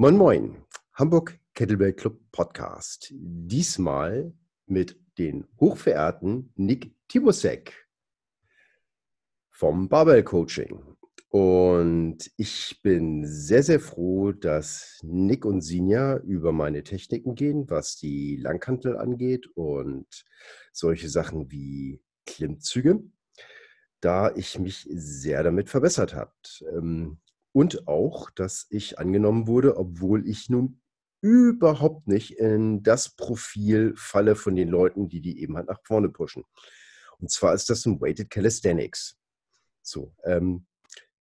Moin Moin, Hamburg Kettlebell Club Podcast. Diesmal mit den hochverehrten Nick Tibusek vom Barbell Coaching. Und ich bin sehr, sehr froh, dass Nick und Sinja über meine Techniken gehen, was die Langhantel angeht und solche Sachen wie Klimmzüge, da ich mich sehr damit verbessert habe. Und auch, dass ich angenommen wurde, obwohl ich nun überhaupt nicht in das Profil falle von den Leuten, die die eben halt nach vorne pushen. Und zwar ist das ein Weighted Calisthenics. So, ähm,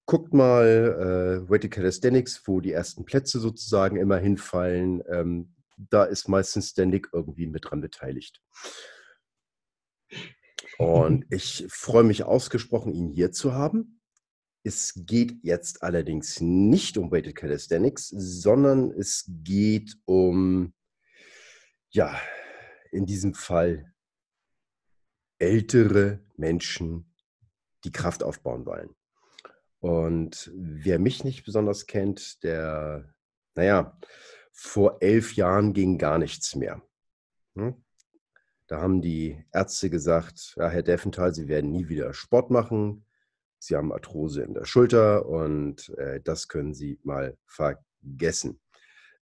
guckt mal äh, Weighted Calisthenics, wo die ersten Plätze sozusagen immer hinfallen. Ähm, da ist meistens der Nick irgendwie mit dran beteiligt. Und ich freue mich ausgesprochen, ihn hier zu haben. Es geht jetzt allerdings nicht um Weighted Calisthenics, sondern es geht um, ja, in diesem Fall ältere Menschen, die Kraft aufbauen wollen. Und wer mich nicht besonders kennt, der, naja, vor elf Jahren ging gar nichts mehr. Hm? Da haben die Ärzte gesagt, ja, Herr Deffenthal, Sie werden nie wieder Sport machen. Sie haben Arthrose in der Schulter und äh, das können Sie mal vergessen.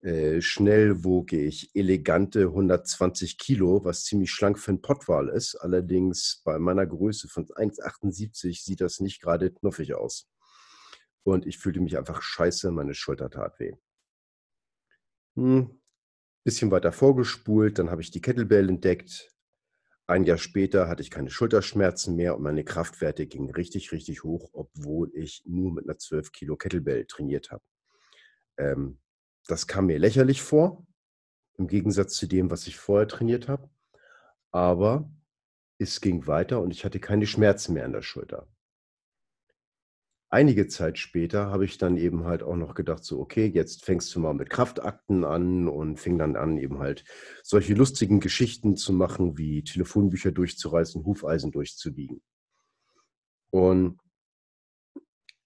Äh, ich elegante 120 Kilo, was ziemlich schlank für ein Pottwal ist. Allerdings bei meiner Größe von 1,78 sieht das nicht gerade knuffig aus. Und ich fühlte mich einfach scheiße, meine Schulter tat weh. Hm. Bisschen weiter vorgespult, dann habe ich die Kettlebell entdeckt, ein Jahr später hatte ich keine Schulterschmerzen mehr und meine Kraftwerte gingen richtig, richtig hoch, obwohl ich nur mit einer 12 Kilo Kettlebell trainiert habe. Ähm, das kam mir lächerlich vor, im Gegensatz zu dem, was ich vorher trainiert habe. Aber es ging weiter und ich hatte keine Schmerzen mehr an der Schulter einige Zeit später habe ich dann eben halt auch noch gedacht, so, okay, jetzt fängst du mal mit Kraftakten an und fing dann an, eben halt solche lustigen Geschichten zu machen, wie Telefonbücher durchzureißen, Hufeisen durchzubiegen. Und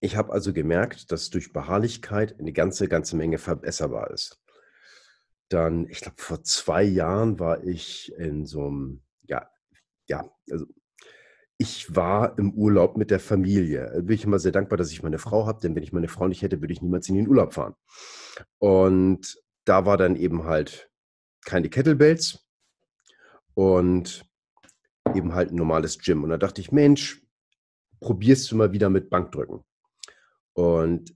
ich habe also gemerkt, dass durch Beharrlichkeit eine ganze, ganze Menge verbesserbar ist. Dann, ich glaube, vor zwei Jahren war ich in so einem, ja, ja, also ich war im Urlaub mit der Familie. Bin ich immer sehr dankbar, dass ich meine Frau habe, denn wenn ich meine Frau nicht hätte, würde ich niemals in den Urlaub fahren. Und da war dann eben halt keine Kettlebells und eben halt ein normales Gym. Und da dachte ich, Mensch, probierst du mal wieder mit Bankdrücken. Und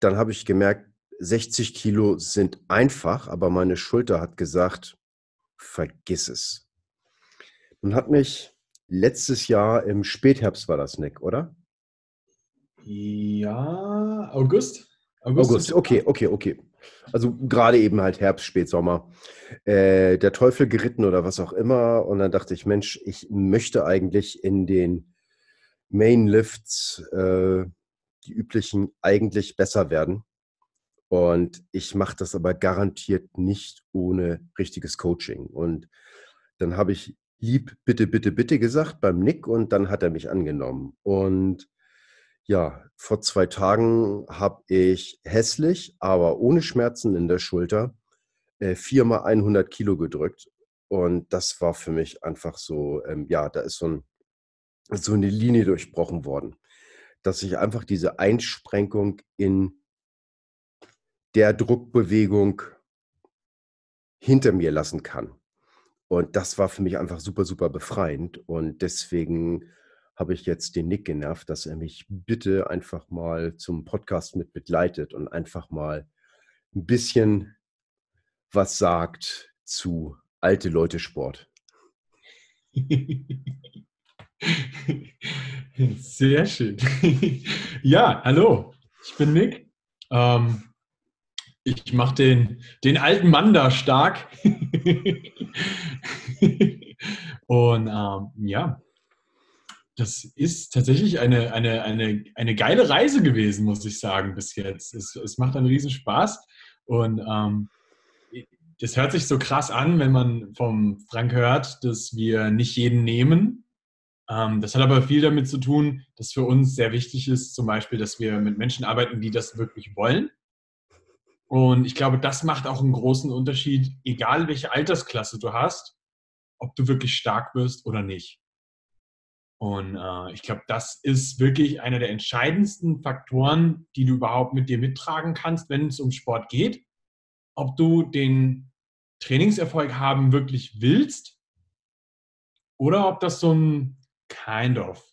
dann habe ich gemerkt, 60 Kilo sind einfach, aber meine Schulter hat gesagt, vergiss es. Und hat mich letztes Jahr im Spätherbst war das, Nick, oder? Ja, August? August, August. okay, okay, okay. Also gerade eben halt Herbst, Spätsommer. Äh, der Teufel geritten oder was auch immer. Und dann dachte ich, Mensch, ich möchte eigentlich in den Mainlifts, äh, die üblichen, eigentlich besser werden. Und ich mache das aber garantiert nicht ohne richtiges Coaching. Und dann habe ich lieb bitte, bitte, bitte gesagt beim Nick und dann hat er mich angenommen. Und ja, vor zwei Tagen habe ich hässlich, aber ohne Schmerzen in der Schulter äh, viermal 100 Kilo gedrückt. Und das war für mich einfach so, ähm, ja, da ist so, ein, so eine Linie durchbrochen worden, dass ich einfach diese Einsprengung in der Druckbewegung hinter mir lassen kann. Und das war für mich einfach super, super befreiend. Und deswegen habe ich jetzt den Nick genervt, dass er mich bitte einfach mal zum Podcast mit begleitet und einfach mal ein bisschen was sagt zu alte Leute Sport. Sehr schön. Ja, hallo, ich bin Nick. Ähm, ich mache den, den alten Mann da stark. Und ähm, ja, das ist tatsächlich eine, eine, eine, eine geile Reise gewesen, muss ich sagen, bis jetzt. Es, es macht einen riesen Spaß. Und ähm, das hört sich so krass an, wenn man vom Frank hört, dass wir nicht jeden nehmen. Ähm, das hat aber viel damit zu tun, dass für uns sehr wichtig ist, zum Beispiel, dass wir mit Menschen arbeiten, die das wirklich wollen Und ich glaube, das macht auch einen großen Unterschied, egal welche Altersklasse du hast, ob du wirklich stark wirst oder nicht. Und äh, ich glaube, das ist wirklich einer der entscheidendsten Faktoren, die du überhaupt mit dir mittragen kannst, wenn es um Sport geht. Ob du den Trainingserfolg haben wirklich willst oder ob das so ein kind of,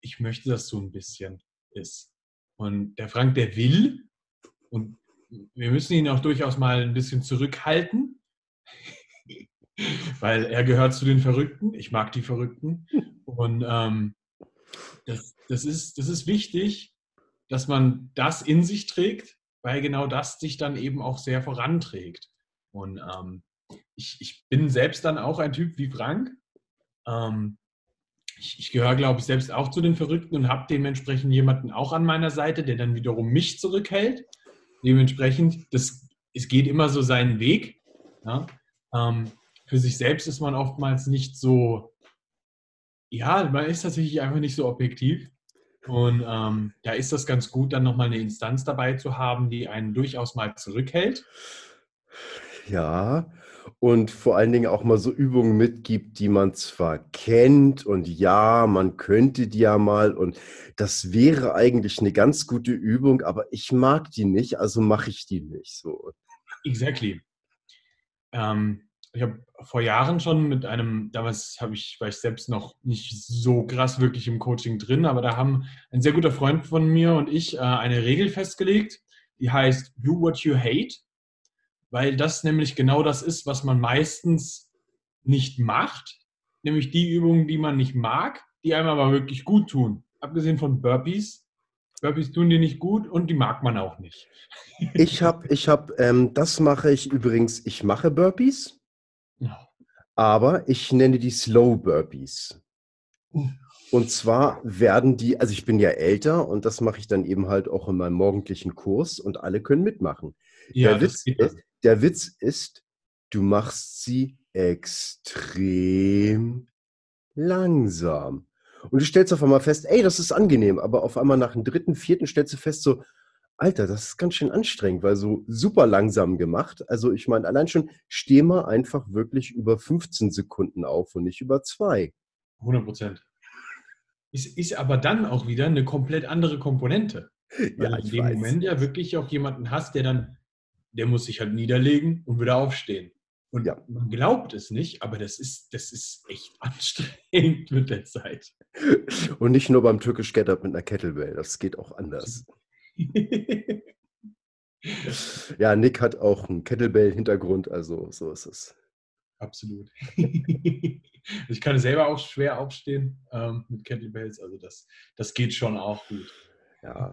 ich möchte das so ein bisschen ist. Und der Frank, der will, und wir müssen ihn auch durchaus mal ein bisschen zurückhalten, weil er gehört zu den Verrückten. Ich mag die Verrückten. Und ähm, das, das, ist, das ist wichtig, dass man das in sich trägt, weil genau das sich dann eben auch sehr voranträgt. Und ähm, ich, ich bin selbst dann auch ein Typ wie Frank. Ähm, ich, ich gehöre, glaube ich, selbst auch zu den Verrückten und habe dementsprechend jemanden auch an meiner Seite, der dann wiederum mich zurückhält. Dementsprechend, das, es geht immer so seinen Weg. Ja? Ähm, für sich selbst ist man oftmals nicht so, ja, man ist tatsächlich einfach nicht so objektiv. Und ähm, da ist das ganz gut, dann nochmal eine Instanz dabei zu haben, die einen durchaus mal zurückhält. Ja, und vor allen Dingen auch mal so Übungen mitgibt, die man zwar kennt und ja, man könnte die ja mal und das wäre eigentlich eine ganz gute Übung, aber ich mag die nicht, also mache ich die nicht so. Exactly. Ähm, ich habe vor Jahren schon mit einem, damals habe ich, war ich selbst noch nicht so krass wirklich im Coaching drin, aber da haben ein sehr guter Freund von mir und ich äh, eine Regel festgelegt, die heißt Do what you hate, weil das nämlich genau das ist, was man meistens nicht macht, nämlich die Übungen, die man nicht mag, die einem aber wirklich gut tun. Abgesehen von Burpees. Burpees tun die nicht gut und die mag man auch nicht. Ich habe, ich habe, ähm, das mache ich übrigens, ich mache Burpees. Aber ich nenne die Slow Burpees. Und zwar werden die, also ich bin ja älter und das mache ich dann eben halt auch in meinem morgendlichen Kurs und alle können mitmachen. Ja, der, Witz ist, der Witz ist, du machst sie extrem langsam. Und du stellst auf einmal fest, ey, das ist angenehm, aber auf einmal nach dem dritten, vierten stellst du fest, so, Alter, das ist ganz schön anstrengend, weil so super langsam gemacht. Also ich meine, allein schon, steh mal einfach wirklich über 15 Sekunden auf und nicht über zwei. 100 Prozent. Ist, ist aber dann auch wieder eine komplett andere Komponente. Weil ja, du in dem weiß. Moment ja wirklich auch jemanden hast, der dann, der muss sich halt niederlegen und wieder aufstehen. Und ja. man glaubt es nicht, aber das ist, das ist echt anstrengend mit der Zeit. Und nicht nur beim Türkisch Get Up mit einer Kettlebell, das geht auch anders ja, Nick hat auch einen Kettlebell-Hintergrund, also so ist es. Absolut. ich kann selber auch schwer aufstehen ähm, mit Kettlebells, also das, das geht schon auch gut. Ja.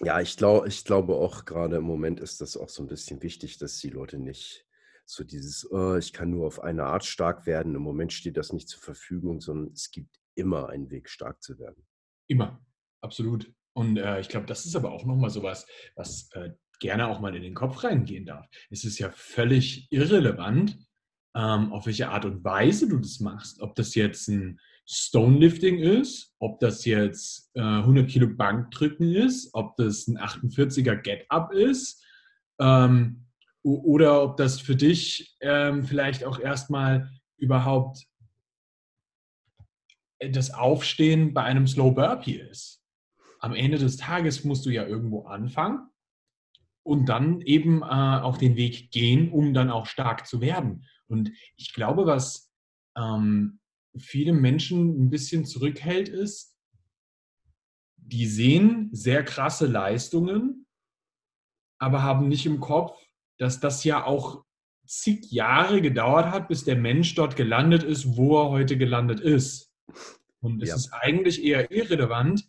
Ja, ich, glaub, ich glaube auch gerade im Moment ist das auch so ein bisschen wichtig, dass die Leute nicht so dieses, oh, ich kann nur auf eine Art stark werden. Im Moment steht das nicht zur Verfügung, sondern es gibt immer einen Weg, stark zu werden. Immer, absolut. Und äh, ich glaube, das ist aber auch nochmal sowas, was äh, gerne auch mal in den Kopf reingehen darf. Es ist ja völlig irrelevant, ähm, auf welche Art und Weise du das machst. Ob das jetzt ein Stonelifting ist, ob das jetzt äh, 100 Kilo Bankdrücken ist, ob das ein 48er Get-Up ist ähm, oder ob das für dich ähm, vielleicht auch erstmal überhaupt äh, das Aufstehen bei einem Slow Burpee ist am Ende des Tages musst du ja irgendwo anfangen und dann eben äh, auch den Weg gehen, um dann auch stark zu werden. Und ich glaube, was ähm, viele Menschen ein bisschen zurückhält, ist, die sehen sehr krasse Leistungen, aber haben nicht im Kopf, dass das ja auch zig Jahre gedauert hat, bis der Mensch dort gelandet ist, wo er heute gelandet ist. Und es ja. ist eigentlich eher irrelevant,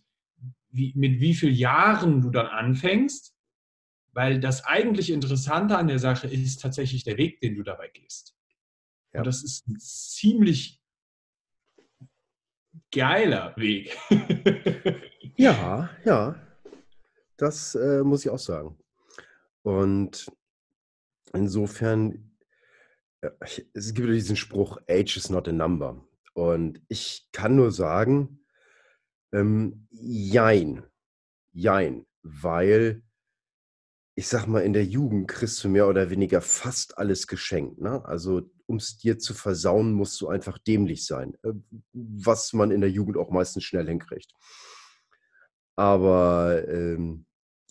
wie, mit wie vielen Jahren du dann anfängst, weil das eigentlich Interessante an der Sache ist tatsächlich der Weg, den du dabei gehst. Ja. Und das ist ein ziemlich geiler Weg. ja, ja, das äh, muss ich auch sagen. Und insofern, äh, es gibt diesen Spruch, Age is not a number. Und ich kann nur sagen, ähm, jein. Jein. Weil ich sage mal, in der Jugend kriegst du mehr oder weniger fast alles geschenkt, ne? Also, um's dir zu versauen, musst du einfach dämlich sein, äh, was man in der Jugend auch meistens schnell hinkriegt. Aber, ähm,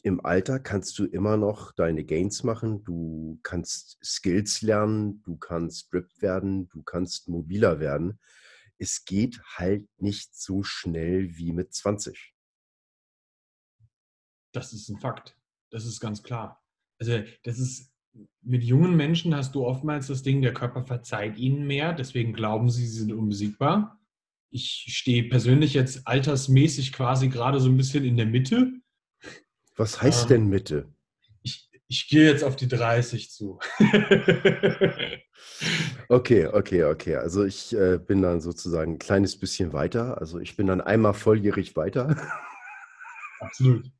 im Alter kannst du immer noch deine Gains machen. Du kannst Skills lernen, du kannst ripped werden, du kannst mobiler werden. Es geht halt nicht so schnell wie mit 20. Das ist 'n Fakt. Das ist ganz klar. Also, das ist mit jungen Menschen hast du oftmals das Ding, der Körper verzeiht ihnen mehr, deswegen glauben sie, sie sind unbesiegbar. Ich stehe persönlich jetzt altersmäßig quasi grade so 'n bisschen in der Mitte. Was heißt Ähm, denn Mitte? ich ich gehe jetzt auf die 30 zu. Okay, okay, okay. Also, ich, äh, bin dann sozusagen 'n kleines bisschen weiter. Also, ich bin dann einmal volljährig weiter. Absolut.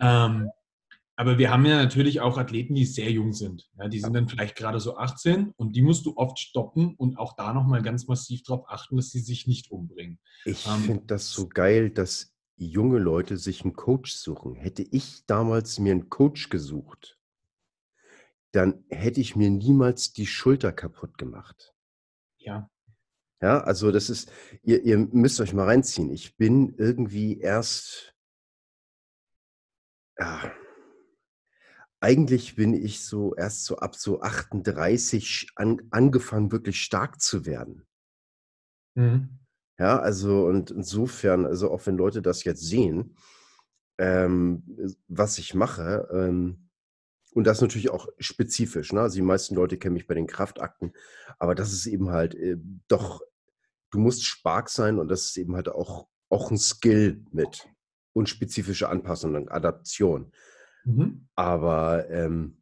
Ähm, aber wir haben ja natürlich auch Athleten, die sehr jung sind. Ja, die sind dann vielleicht grade so 18 und die musst du oft stoppen und auch da noch mal ganz massiv drauf achten, dass sie sich nicht umbringen. Ich Ähm, finde das so geil, dass junge Leute sich 'n Coach suchen. Hätte ich damals mir 'n Coach gesucht dann hätte ich mir niemals die Schulter kaputtgemacht. Ja. Ja, also, das ist ihr ihr müsst euch mal reinziehen. Ich bin irgendwie erst ja eigentlich bin ich so erst so ab so 38 an angefangen, wirklich stark zu werden. Mhm. Ja, also, und insofern also, auch wenn Leute das jetzt sehen, ähm, was ich mache, ähm und das natürlich auch spezifisch, ne? Also, die meisten Leute kennen mich bei den Kraftakten, aber das ist eben halt, äh, doch du musst Spark sein und das ist eben halt auch auch 'n Skill mit und spezifische Anpassung und Adaption. Mhm. Aber, ähm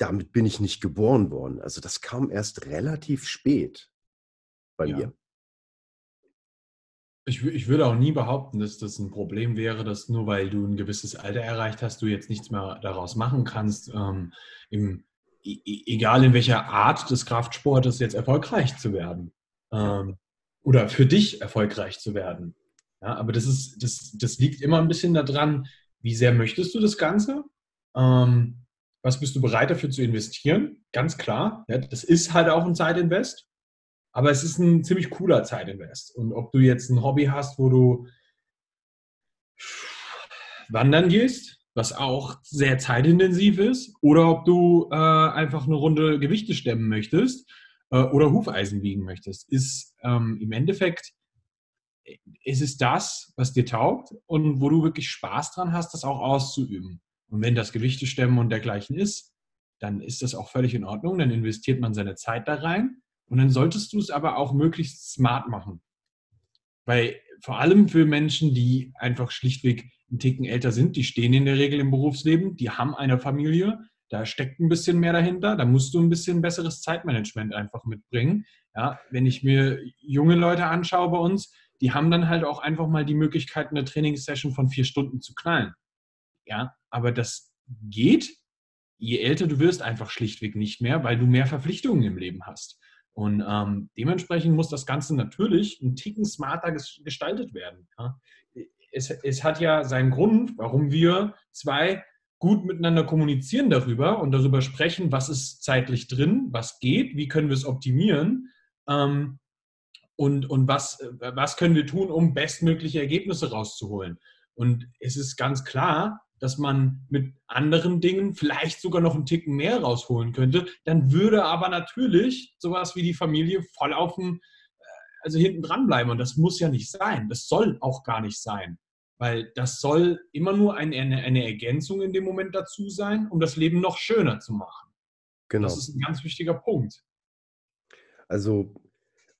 damit bin ich nicht geboren worden. Also, das kam erst relativ spät bei Ja. mir. Ich ich würde auch nie behaupten, dass das 'n Problem wäre, dass nur weil du 'n gewisses Alter erreicht hast, du jetzt nichts mehr daraus machen kannst, ähm, im egal in welcher Art des Kraftsportes jetzt erfolgreich zu werden, ähm, oder für dich erfolgreich zu werden. Ja, aber das ist das das liegt immer 'n bisschen da dran, wie sehr möchtest du das Ganze? Ähm, was bist du bereit dafür zu investieren? Ganz klar, ja, das ist halt auch 'n Zeitinvest, aber es ist 'n ziemlich cooler Zeitinvest. Und ob du jetzt 'n Hobby hast, wo du wandern gehst, was auch sehr zeitintensiv ist, oder ob du, äh, einfach 'ne Runde Gewichte stemmen möchtest, äh, oder Hufeisen wiegen möchtest, ist, ähm, im Endeffekt ist es das, was dir taugt und wo du wirklich Spaß dran hast, das auch auszuüben. Und wenn das Gewichte stemmen und dergleichen ist, dann ist das auch völlig in Ordnung. Dann investiert man seine Zeit da rein und dann solltest du's aber auch möglichst smart machen. Weil vor allem für Menschen, die einfach schlichtweg 'n Ticken älter sind, die stehen in der Regel im Berufsleben, die haben eine Familie, da steckt 'n bisschen mehr dahinter, da musst du 'n bisschen besseres Zeitmanagement einfach mitbringen. Ja, wenn ich mir junge Leute anschaue bei uns, die haben dann halt auch einfach mal die Möglichkeit, 'ne Trainingssession von 4 Stunden zu knallen. Ja, aber das geht, je älter du wirst, einfach schlichtweg nicht mehr, weil du mehr Verpflichtungen im Leben hast. Und, ähm, dementsprechend muss das Ganze natürlich 'n Ticken smarter ges gestaltet werden, ja? Es es hat ja seinen Grund, warum wir 2 gut miteinander kommunizieren darüber und darüber sprechen, was ist zeitlich drin, was geht, wie können wir's optimieren, ähm, und und was was können wir tun, um bestmögliche Ergebnisse rauszuholen. Und es ist ganz klar, dass man mit anderen Dingen vielleicht sogar noch 'n Ticken mehr rausholen könnte. Dann würde aber natürlich so was wie die Familie voll aufm äh, also, hinten dran bleiben und das muss ja nicht sein. Das soll auch gar nicht sein, weil das soll immer nur ein eine eine Ergänzung in dem Moment dazu sein, um das Leben noch schöner zu machen. Das Genau. ist 'n ganz wichtiger Punkt. Also,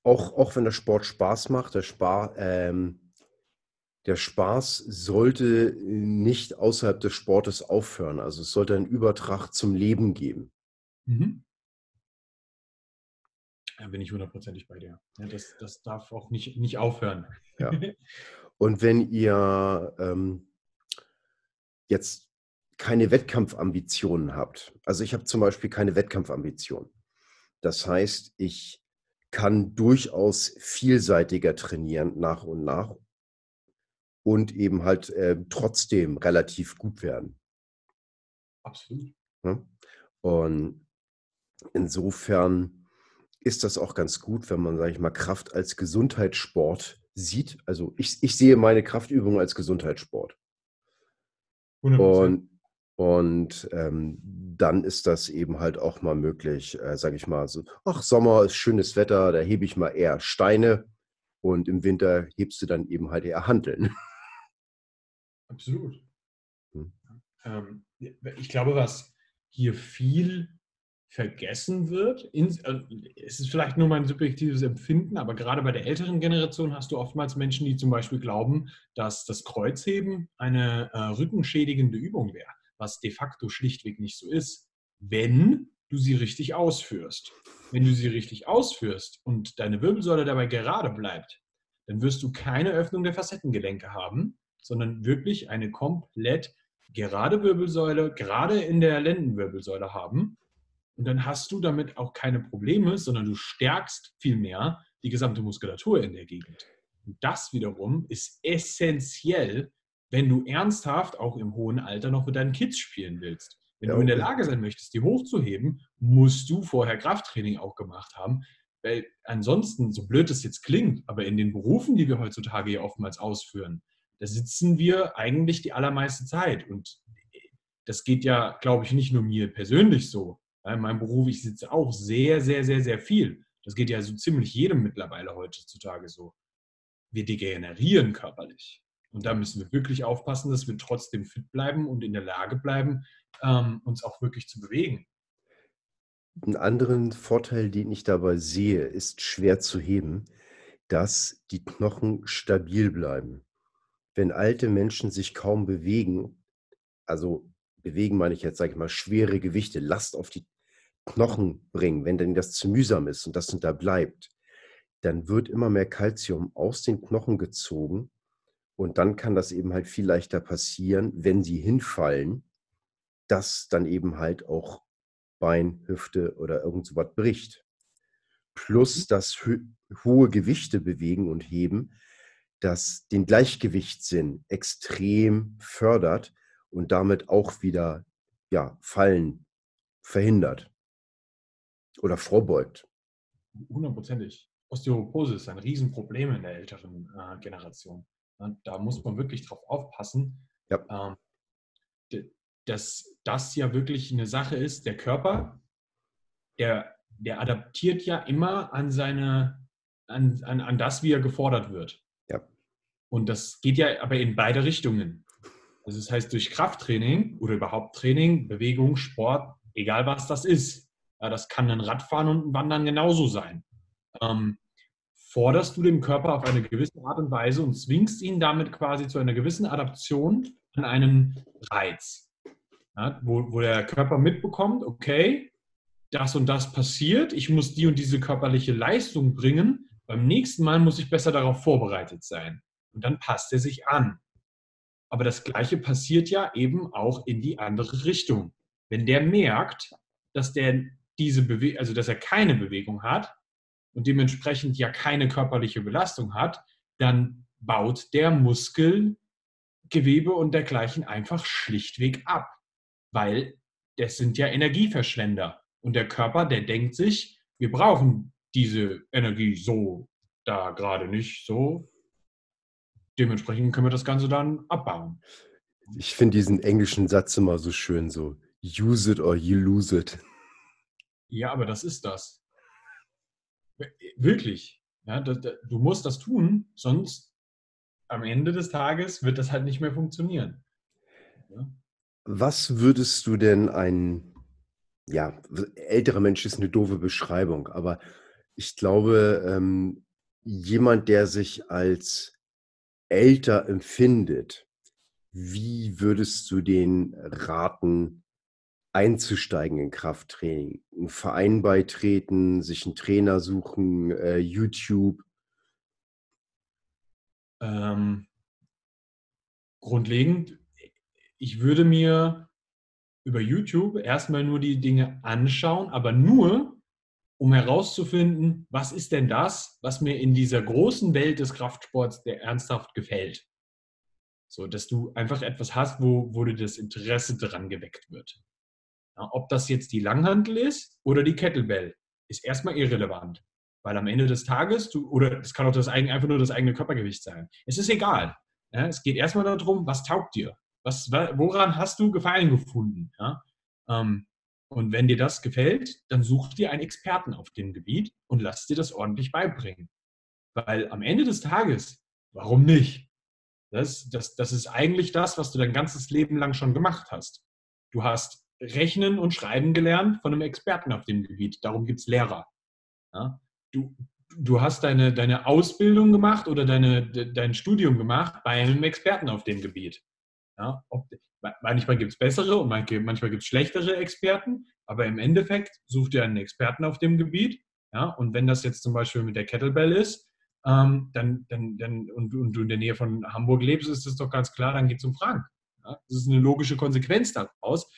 auch auch wenn der Sport Spaß macht, der Spa ähm, der Spaß sollte nicht außerhalb des Sportes aufhören. Also, es sollte einen Übertrag zum Leben geben. Mhm. Da bin ich hundertprozentig bei dir. Ja, das das darf auch nicht nicht aufhören. Ja. Und wenn ihr, ähm jetzt keine Wettkampfambitionen habt also, ich habe zum Beispiel keine Wettkampfambitionen. Das heißt, ich kann durchaus vielseitiger trainieren nach und nach und eben halt, äh, trotzdem relativ gut werden. Absolut. Ja? Und insofern ist das auch ganz gut, wenn man, sage ich mal, Kraft als Gesundheitssport sieht. Also ich, ich sehe meine Kraftübung als Gesundheitssport. 100%. Und, und ähm, dann ist das eben halt auch mal möglich, äh, sage ich mal, so, ach, Sommer ist schönes Wetter, da hebe ich mal eher Steine und im Winter hebst du dann eben halt eher Hanteln. Absolut. Hm. Ähm, ich glaube, was hier viel vergessen wird, ins, äh, es ist vielleicht nur mein subjektives Empfinden, aber gerade bei der älteren Generation hast du oftmals Menschen, die zum Beispiel glauben, dass das Kreuzheben eine äh, rückenschädigende Übung wäre, was de facto schlichtweg nicht so ist, wenn du sie richtig ausführst. Wenn du sie richtig ausführst und deine Wirbelsäule dabei gerade bleibt, dann wirst du keine Öffnung der Facettengelenke haben, sondern wirklich eine komplett gerade Wirbelsäule, gerade in der Lendenwirbelsäule haben. Und dann hast du damit auch keine Probleme, sondern du stärkst vielmehr die gesamte Muskulatur in der Gegend. Und das wiederum ist essentiell, wenn du ernsthaft auch im hohen Alter noch mit deinen Kids spielen willst. Wenn Ja, du in der okay. Lage sein möchtest, die hochzuheben, musst du vorher Krafttraining auch gemacht haben. Weil ansonsten, so blöd es jetzt klingt, aber in den Berufen, die wir heutzutage ja oftmals ausführen, da sitzen wir eigentlich die allermeiste Zeit. Und das geht ja, glaube ich, nicht nur mir persönlich so. In meinem Beruf, ich sitze auch sehr, sehr, sehr, sehr viel. Das geht ja so ziemlich jedem mittlerweile heutzutage so. Wir degenerieren körperlich. Und da müssen wir wirklich aufpassen, dass wir trotzdem fit bleiben und in der Lage bleiben, ähm, uns auch wirklich zu bewegen. Einen anderen Vorteil, den ich dabei sehe, ist schwer zu heben, dass die Knochen stabil bleiben. Wenn alte Menschen sich kaum bewegen, also bewegen meine ich jetzt, sage ich mal, schwere Gewichte, Last auf die Knochen bringen, wenn denn das zu mühsam ist und das da bleibt, dann wird immer mehr Kalzium aus den Knochen gezogen und dann kann das eben halt viel leichter passieren, wenn sie hinfallen, dass dann eben halt auch Bein, Hüfte oder irgend so was bricht. Plus das hö hohe Gewichte bewegen und heben, das den Gleichgewichtssinn extrem fördert und damit auch wieder ja, Fallen verhindert oder vorbeugt. Hundertprozentig. Osteoporose ist ein Riesenproblem in der älteren äh, Generation. Ja, Da muss man wirklich drauf aufpassen, Ja. ähm, dass das ja wirklich eine Sache ist. Der Körper, der, der adaptiert ja immer an seine, an, an, an das, wie er gefordert wird. Ja. Und das geht ja aber in beide Richtungen. Also das heißt, durch Krafttraining oder überhaupt Training, Bewegung, Sport, egal was das ist, das kann ein Radfahren und ein Wandern genauso sein. Ähm, forderst du den Körper auf eine gewisse Art und Weise und zwingst ihn damit quasi zu einer gewissen Adaption an einen Reiz. Ja, wo, wo der Körper mitbekommt, okay, das und das passiert, ich muss die und diese körperliche Leistung bringen, beim nächsten Mal muss ich besser darauf vorbereitet sein. Und dann passt er sich an. Aber das Gleiche passiert ja eben auch in die andere Richtung. Wenn der merkt, dass der diese Bewe also dass er keine Bewegung hat und dementsprechend ja keine körperliche Belastung hat, dann baut der Muskel, Gewebe und dergleichen einfach schlichtweg ab, weil das sind ja Energieverschwender und der Körper, der denkt sich, wir brauchen diese Energie so da gerade nicht so. Dementsprechend können wir das Ganze dann abbauen. Ich finde diesen englischen Satz immer so schön, so use it or you lose it. Ja, aber das ist das. Wirklich. Ja, das, das, du musst das tun, sonst am Ende des Tages wird das halt nicht mehr funktionieren. Ja. Was würdest du denn ein, ja, älterer Mensch ist eine doofe Beschreibung, aber ich glaube, ähm, jemand, der sich als älter empfindet, wie würdest du den raten, einzusteigen in Krafttraining? Einen Verein beitreten, sich einen Trainer suchen, äh, YouTube? Ähm, grundlegend, ich würde mir über YouTube erstmal nur die Dinge anschauen, aber nur, um herauszufinden, was ist denn das, was mir in dieser großen Welt des Kraftsports der ernsthaft gefällt. So, dass du einfach etwas hast, wo, wo dir das Interesse dran geweckt wird. Ob das jetzt die Langhantel ist oder die Kettlebell, ist erstmal irrelevant. Weil am Ende des Tages, du, oder es kann auch das eigen, einfach nur das eigene Körpergewicht sein. Es ist egal. Ja, es geht erstmal darum, was taugt dir? Was, woran hast du Gefallen gefunden? Ja? Ähm, und wenn dir das gefällt, dann such dir einen Experten auf dem Gebiet und lass dir das ordentlich beibringen. Weil am Ende des Tages, warum nicht? Das, das, das ist eigentlich das, was du dein ganzes Leben lang schon gemacht hast. Du hast Rechnen und Schreiben gelernt von einem Experten auf dem Gebiet. Darum gibt es Lehrer. Ja? Du, du hast deine, deine Ausbildung gemacht oder deine, de, dein Studium gemacht bei einem Experten auf dem Gebiet. Ja? Ob, manchmal gibt es bessere und manchmal gibt es schlechtere Experten, aber im Endeffekt such dir einen Experten auf dem Gebiet. Ja? Und wenn das jetzt zum Beispiel mit der Kettlebell ist, ähm, dann, dann, dann, und, und, du in der Nähe von Hamburg lebst, ist das doch ganz klar, dann geht es um Frank. Ja? Das ist eine logische Konsequenz daraus,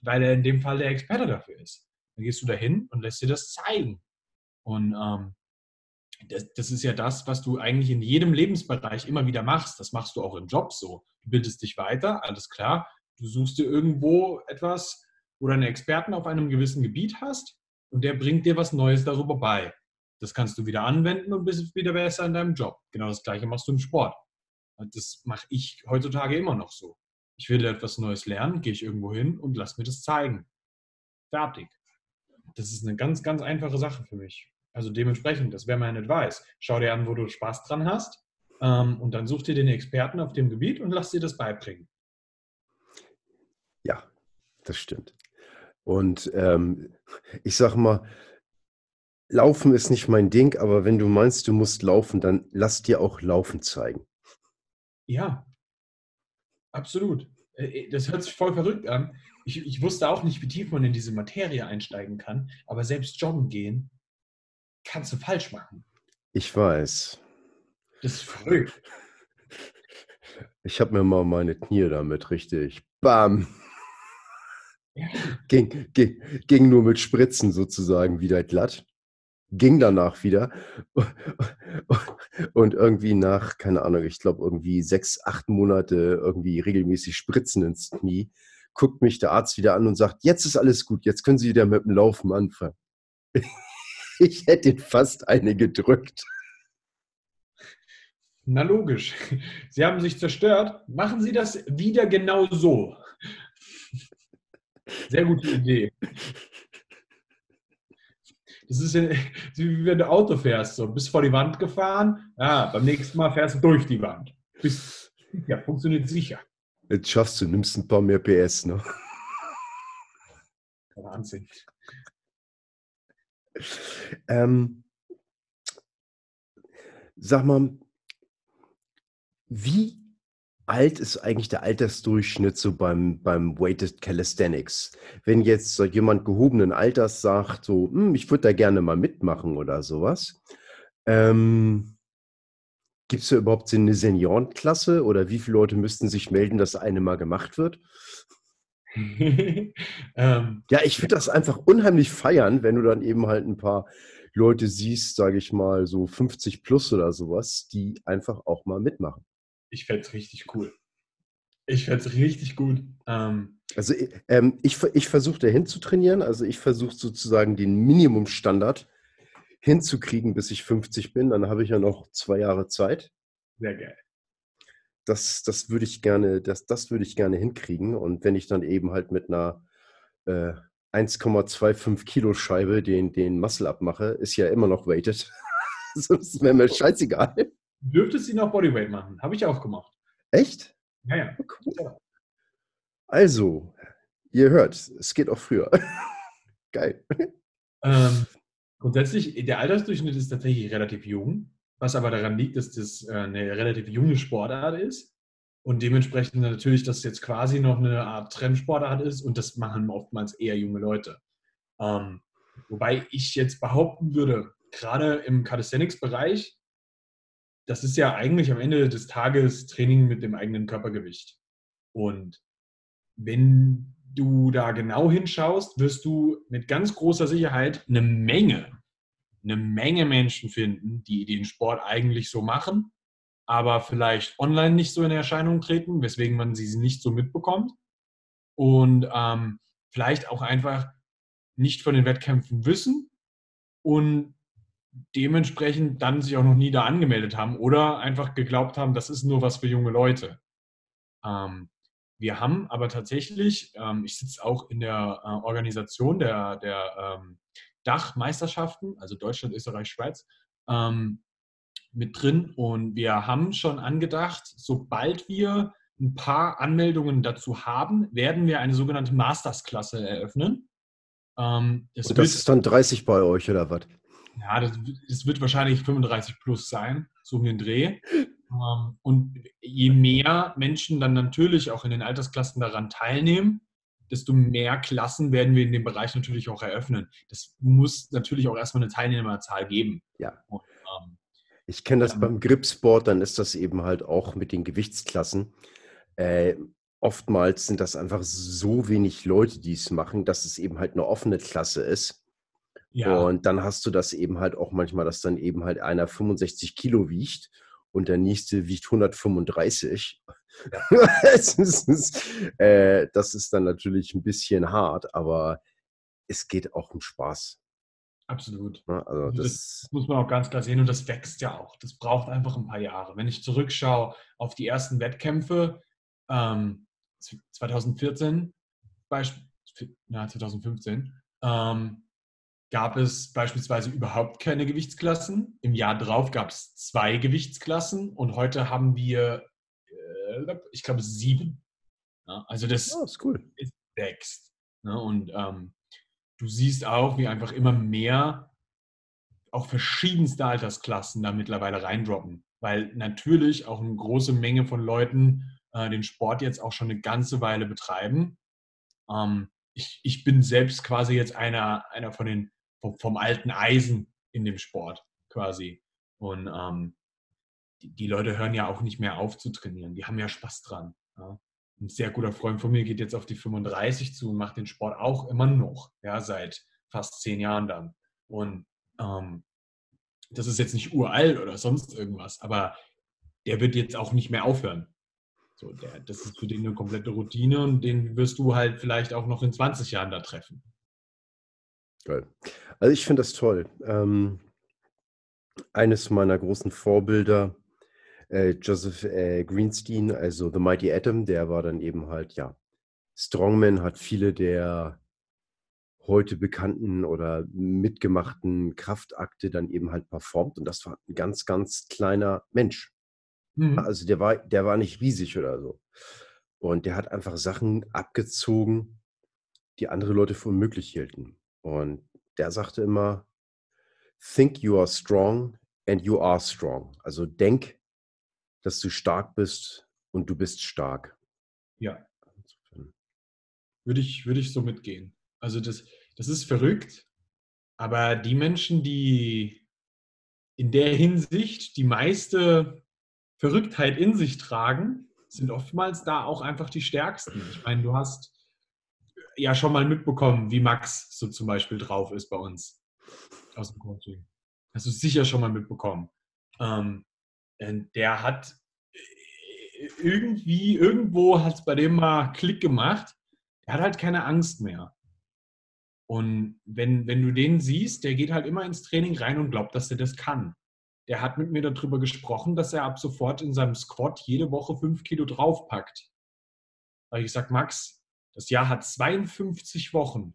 weil er in dem Fall der Experte dafür ist. Dann gehst du dahin und lässt dir das zeigen. Und ähm, das, das, ist ja das, was du eigentlich in jedem Lebensbereich immer wieder machst. Das machst du auch im Job so. Du bildest dich weiter, alles klar. Du suchst dir irgendwo etwas, wo du einen Experten auf einem gewissen Gebiet hast und der bringt dir was Neues darüber bei. Das kannst du wieder anwenden und bist wieder besser in deinem Job. Genau das gleiche machst du im Sport. Das mache ich heutzutage immer noch so. Ich will etwas Neues lernen, gehe ich irgendwo hin und lass mir das zeigen. Fertig. Das ist eine ganz, ganz einfache Sache für mich. Also dementsprechend, das wäre mein Advice. Schau dir an, wo du Spaß dran hast ähm, und dann such dir den Experten auf dem Gebiet und lass dir das beibringen. Ja, das stimmt. Und ähm, ich sage mal, Laufen ist nicht mein Ding, aber wenn du meinst, du musst laufen, dann lass dir auch Laufen zeigen. Ja, absolut. Äh, äh, das hört sich voll verrückt an. Ich, ich wusste auch nicht, wie tief man in diese Materie einsteigen kann, aber selbst joggen gehen kannst du falsch machen. Ich weiß. Das ist verrückt. Ich habe mir mal meine Knie damit richtig. Bam! Ja. Ging, ging, ging nur mit Spritzen sozusagen wieder glatt ging danach wieder. Und irgendwie nach, keine Ahnung, ich glaube irgendwie sechs, acht Monate irgendwie regelmäßig Spritzen ins Knie, guckt mich der Arzt wieder an und sagt, jetzt ist alles gut, jetzt können Sie wieder mit dem Laufen anfangen. Ich hätte fast eine gedrückt. Na logisch. Sie haben sich zerstört. Machen Sie das wieder genau so. Sehr gute Idee. Das ist wie wenn du Auto fährst, so bist vor die Wand gefahren, ja, beim nächsten Mal fährst du durch die Wand. Bist, ja, funktioniert sicher. Jetzt schaffst du, nimmst ein paar mehr PS, ne? Wahnsinn. Ähm, sag mal, wie alt ist eigentlich der Altersdurchschnitt so beim, beim Weighted Calisthenics? Wenn jetzt so jemand gehobenen Alters sagt, so, hm, ich würde da gerne mal mitmachen oder sowas, ähm, gibt es da überhaupt eine Seniorenklasse oder wie viele Leute müssten sich melden, dass eine mal gemacht wird? ähm, ja, ich würde das einfach unheimlich feiern, wenn du dann eben halt ein paar Leute siehst, sage ich mal, so 50 plus oder sowas, die einfach auch mal mitmachen ich fände es richtig cool. Ich fände es richtig gut. Ähm, also ähm, ich, ich versuche dahin zu trainieren. Also ich versuche sozusagen den Minimumstandard hinzukriegen, bis ich 50 bin. Dann habe ich ja noch zwei Jahre Zeit. Sehr geil. Das, das würde ich gerne, das, das würde ich gerne hinkriegen. Und wenn ich dann eben halt mit einer äh, 1,25 Kilo Scheibe den, den Muscle abmache, ist ja immer noch weighted. das wäre mir scheißegal. Dürftest du noch Bodyweight machen. Habe ich auch gemacht. Echt? Ja, ja. Oh, cool. Also, ihr hört, es geht auch früher. Geil. Ähm, grundsätzlich, der Altersdurchschnitt ist tatsächlich relativ jung, was aber daran liegt, dass das äh, eine relativ junge Sportart ist und dementsprechend natürlich, dass es jetzt quasi noch eine Art Trendsportart ist und das machen oftmals eher junge Leute. Ähm, wobei ich jetzt behaupten würde, gerade im Calisthenics-Bereich das ist ja eigentlich am Ende des Tages Training mit dem eigenen Körpergewicht. Und wenn du da genau hinschaust, wirst du mit ganz großer Sicherheit eine Menge, eine Menge Menschen finden, die den Sport eigentlich so machen, aber vielleicht online nicht so in Erscheinung treten, weswegen man sie nicht so mitbekommt. Und ähm, vielleicht auch einfach nicht von den Wettkämpfen wissen und dementsprechend dann sich auch noch nie da angemeldet haben oder einfach geglaubt haben, das ist nur was für junge Leute. Ähm, wir haben aber tatsächlich, ähm, ich sitze auch in der äh, Organisation der, der ähm, Dachmeisterschaften, also Deutschland, Österreich, Schweiz, ähm, mit drin und wir haben schon angedacht, sobald wir ein paar Anmeldungen dazu haben, werden wir eine sogenannte Masters-Klasse eröffnen. Ähm, das, das ist dann 30 bei euch oder was? Ja, das, das, wird wahrscheinlich 35 plus sein, so um den Dreh. Ähm, und je mehr Menschen dann natürlich auch in den Altersklassen daran teilnehmen, desto mehr Klassen werden wir in dem Bereich natürlich auch eröffnen. Das muss natürlich auch erstmal eine Teilnehmerzahl geben. Ja. Und, ähm, ich kenne das ja. beim Gripsport, dann ist das eben halt auch mit den Gewichtsklassen. Äh, oftmals sind das einfach so wenig Leute, die es machen, dass es eben halt eine offene Klasse ist. Ja. Und dann hast du das eben halt auch manchmal, dass dann eben halt einer 65 Kilo wiegt und der nächste wiegt 135. Ja. das, ist, äh, das ist dann natürlich ein bisschen hart, aber es geht auch um Spaß. Absolut. Ja, also, also das, das, muss man auch ganz klar sehen und das wächst ja auch. Das braucht einfach ein paar Jahre. Wenn ich zurückschaue auf die ersten Wettkämpfe, ähm, 2014, Beispiel, na, 2015, ähm, gab es beispielsweise überhaupt keine Gewichtsklassen. Im Jahr drauf gab es zwei Gewichtsklassen und heute haben wir, äh, ich glaube, sieben. Also das oh, ist cool. Ist wächst. Ne? Und ähm, du siehst auch, wie einfach immer mehr auch verschiedenste Altersklassen da mittlerweile reindroppen. Weil natürlich auch eine große Menge von Leuten äh, den Sport jetzt auch schon eine ganze Weile betreiben. Ähm, ich, ich bin selbst quasi jetzt einer, einer von den vom, vom alten Eisen in dem Sport quasi. Und ähm, die, die, Leute hören ja auch nicht mehr auf zu trainieren. Die haben ja Spaß dran. Ja. Ein sehr guter Freund von mir geht jetzt auf die 35 zu und macht den Sport auch immer noch, ja, seit fast zehn Jahren dann. Und ähm, das ist jetzt nicht uralt oder sonst irgendwas, aber der wird jetzt auch nicht mehr aufhören. So, der, das ist für den eine komplette Routine und den wirst du halt vielleicht auch noch in 20 Jahren da treffen. Geil. Also ich finde das toll. Ähm, eines meiner großen Vorbilder, äh, Joseph äh, Greenstein, also The Mighty Atom, der war dann eben halt, ja, Strongman, hat viele der heute bekannten oder mitgemachten Kraftakte dann eben halt performt und das war ein ganz, ganz kleiner Mensch. Mhm. Also der war, der war nicht riesig oder so. Und der hat einfach Sachen abgezogen, die andere Leute für unmöglich hielten. Und der sagte immer, think you are strong and you are strong. Also denk, dass du stark bist und du bist stark. Ja. Würde ich, würde ich so mitgehen. Also das, das ist verrückt, aber die Menschen, die in der Hinsicht die meiste Verrücktheit in sich tragen, sind oftmals da auch einfach die stärksten. Ich meine, du hast ja schon mal mitbekommen, wie Max so zum Beispiel drauf ist bei uns aus dem Coaching. Hast du sicher schon mal mitbekommen. Ähm, der hat äh, irgendwie, irgendwo hat es bei dem mal Klick gemacht. Er hat halt keine Angst mehr. Und wenn, wenn du den siehst, der geht halt immer ins Training rein und glaubt, dass er das kann. Der hat mit mir darüber gesprochen, dass er ab sofort in seinem Squat jede Woche fünf Kilo draufpackt. Habe ich gesagt, Max, das Jahr hat 52 Wochen.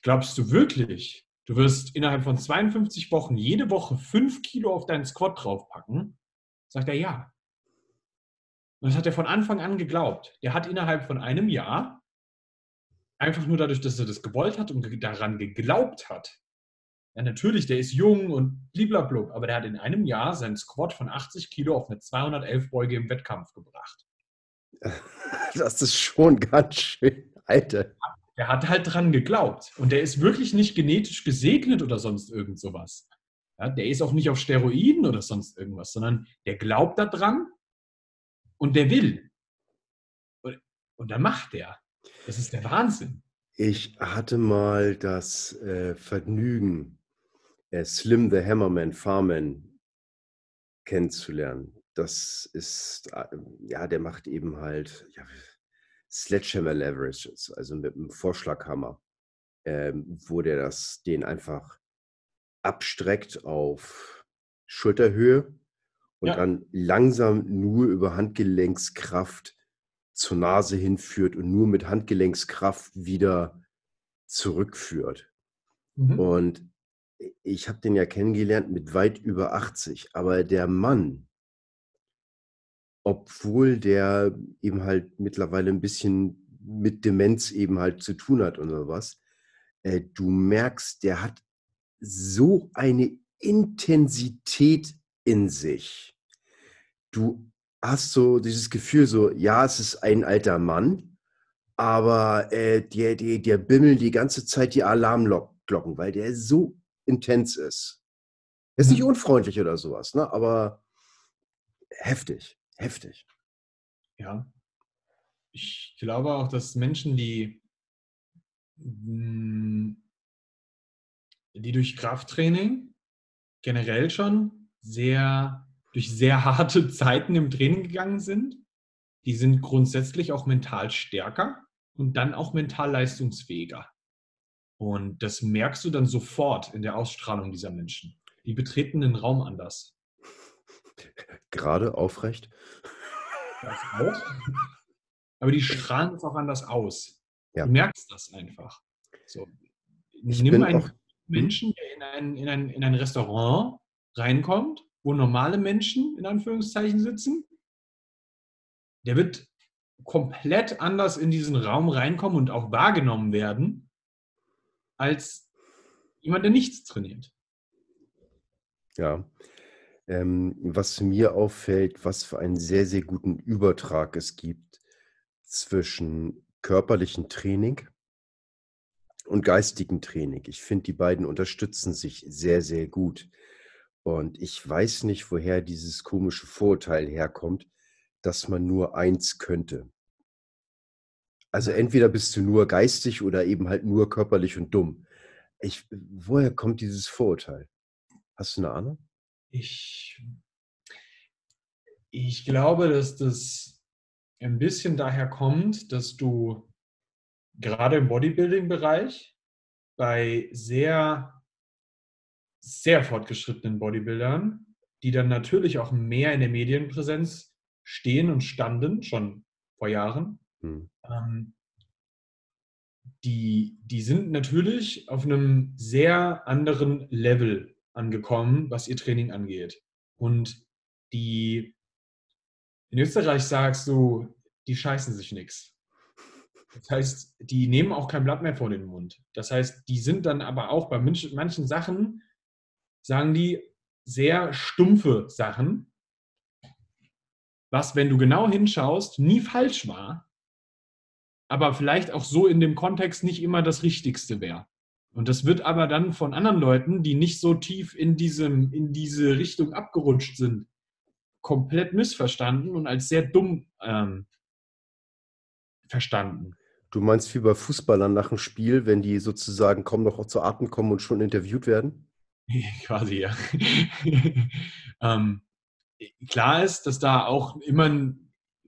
Glaubst du wirklich, du wirst innerhalb von 52 Wochen jede Woche 5 Kilo auf deinen Squat draufpacken? Sagt er ja. Und das hat er von Anfang an geglaubt. Der hat innerhalb von einem Jahr, einfach nur dadurch, dass er das gewollt hat und daran geglaubt hat, ja, natürlich, der ist jung und bliblablub, aber der hat in einem Jahr seinen Squat von 80 Kilo auf eine 211 Beuge im Wettkampf gebracht. Das ist schon ganz schön, Alter. Er hat halt dran geglaubt. Und der ist wirklich nicht genetisch gesegnet oder sonst irgend sowas. Ja, der ist auch nicht auf Steroiden oder sonst irgendwas, sondern der glaubt daran und der will. Und, und dann macht der. Das ist der Wahnsinn. Ich hatte mal das äh, Vergnügen, äh, Slim the Hammerman Farman kennenzulernen das ist, äh, ja, der macht eben halt, ja, Sledgehammer Leverages, also mit einem Vorschlaghammer, ähm, wo der das, den einfach abstreckt auf Schulterhöhe und Ja. dann langsam nur über Handgelenkskraft zur Nase hinführt und nur mit Handgelenkskraft wieder zurückführt. Mhm. Und ich habe den ja kennengelernt mit weit über 80, aber der Mann, obwohl der eben halt mittlerweile ein bisschen mit Demenz eben halt zu tun hat und sowas, äh, du merkst, der hat so eine Intensität in sich. Du hast so dieses Gefühl, so, ja, es ist ein alter Mann, aber äh, der, der, der bimmelt die ganze Zeit die Alarmglocken, weil der so intens ist. Er ist nicht Mhm. unfreundlich oder sowas, ne? aber heftig, heftig. Ja. Ich glaube auch, dass Menschen, die, mh, die durch Krafttraining generell schon sehr, durch sehr harte Zeiten im Training gegangen sind, die sind grundsätzlich auch mental stärker und dann auch mental leistungsfähiger. Und das merkst du dann sofort in der Ausstrahlung dieser Menschen. Die betreten den Raum anders. Gerade aufrecht. Das auch. Aber die strahlen es auch anders aus. Ja. Du merkst das einfach. So. Ich Nimm einen auch- Menschen, der in ein, in, ein, in ein Restaurant reinkommt, wo normale Menschen in Anführungszeichen sitzen. Der wird komplett anders in diesen Raum reinkommen und auch wahrgenommen werden, als jemand, der nichts trainiert. Ja. Ähm, was mir auffällt, was für einen sehr, sehr guten Übertrag es gibt zwischen körperlichem Training und geistigem Training. Ich finde, die beiden unterstützen sich sehr, sehr gut. Und ich weiß nicht, woher dieses komische Vorurteil herkommt, dass man nur eins könnte. Also entweder bist du nur geistig oder eben halt nur körperlich und dumm. Ich, woher kommt dieses Vorurteil? Hast du eine Ahnung? Ich, ich glaube, dass das ein bisschen daher kommt, dass du gerade im Bodybuilding-Bereich bei sehr, sehr fortgeschrittenen Bodybuildern, die dann natürlich auch mehr in der Medienpräsenz stehen und standen, schon vor Jahren, Hm. ähm, die, die sind natürlich auf einem sehr anderen Level angekommen, was ihr Training angeht. Und die, in Österreich sagst du, die scheißen sich nichts. Das heißt, die nehmen auch kein Blatt mehr vor den Mund. Das heißt, die sind dann aber auch bei manchen, Sachen, sagen die, sehr stumpfe Sachen, was, wenn du genau hinschaust, nie falsch war, aber vielleicht auch so in dem Kontext nicht immer das Richtigste wäre. Und das wird aber dann von anderen Leuten, die nicht so tief in, diesem, in diese Richtung abgerutscht sind, komplett missverstanden und als sehr dumm ähm, verstanden. Du meinst wie bei Fußballern nach dem Spiel, wenn die sozusagen kaum noch zu Atem kommen und schon interviewt werden? Quasi, ja. ähm, klar ist, dass da auch immer,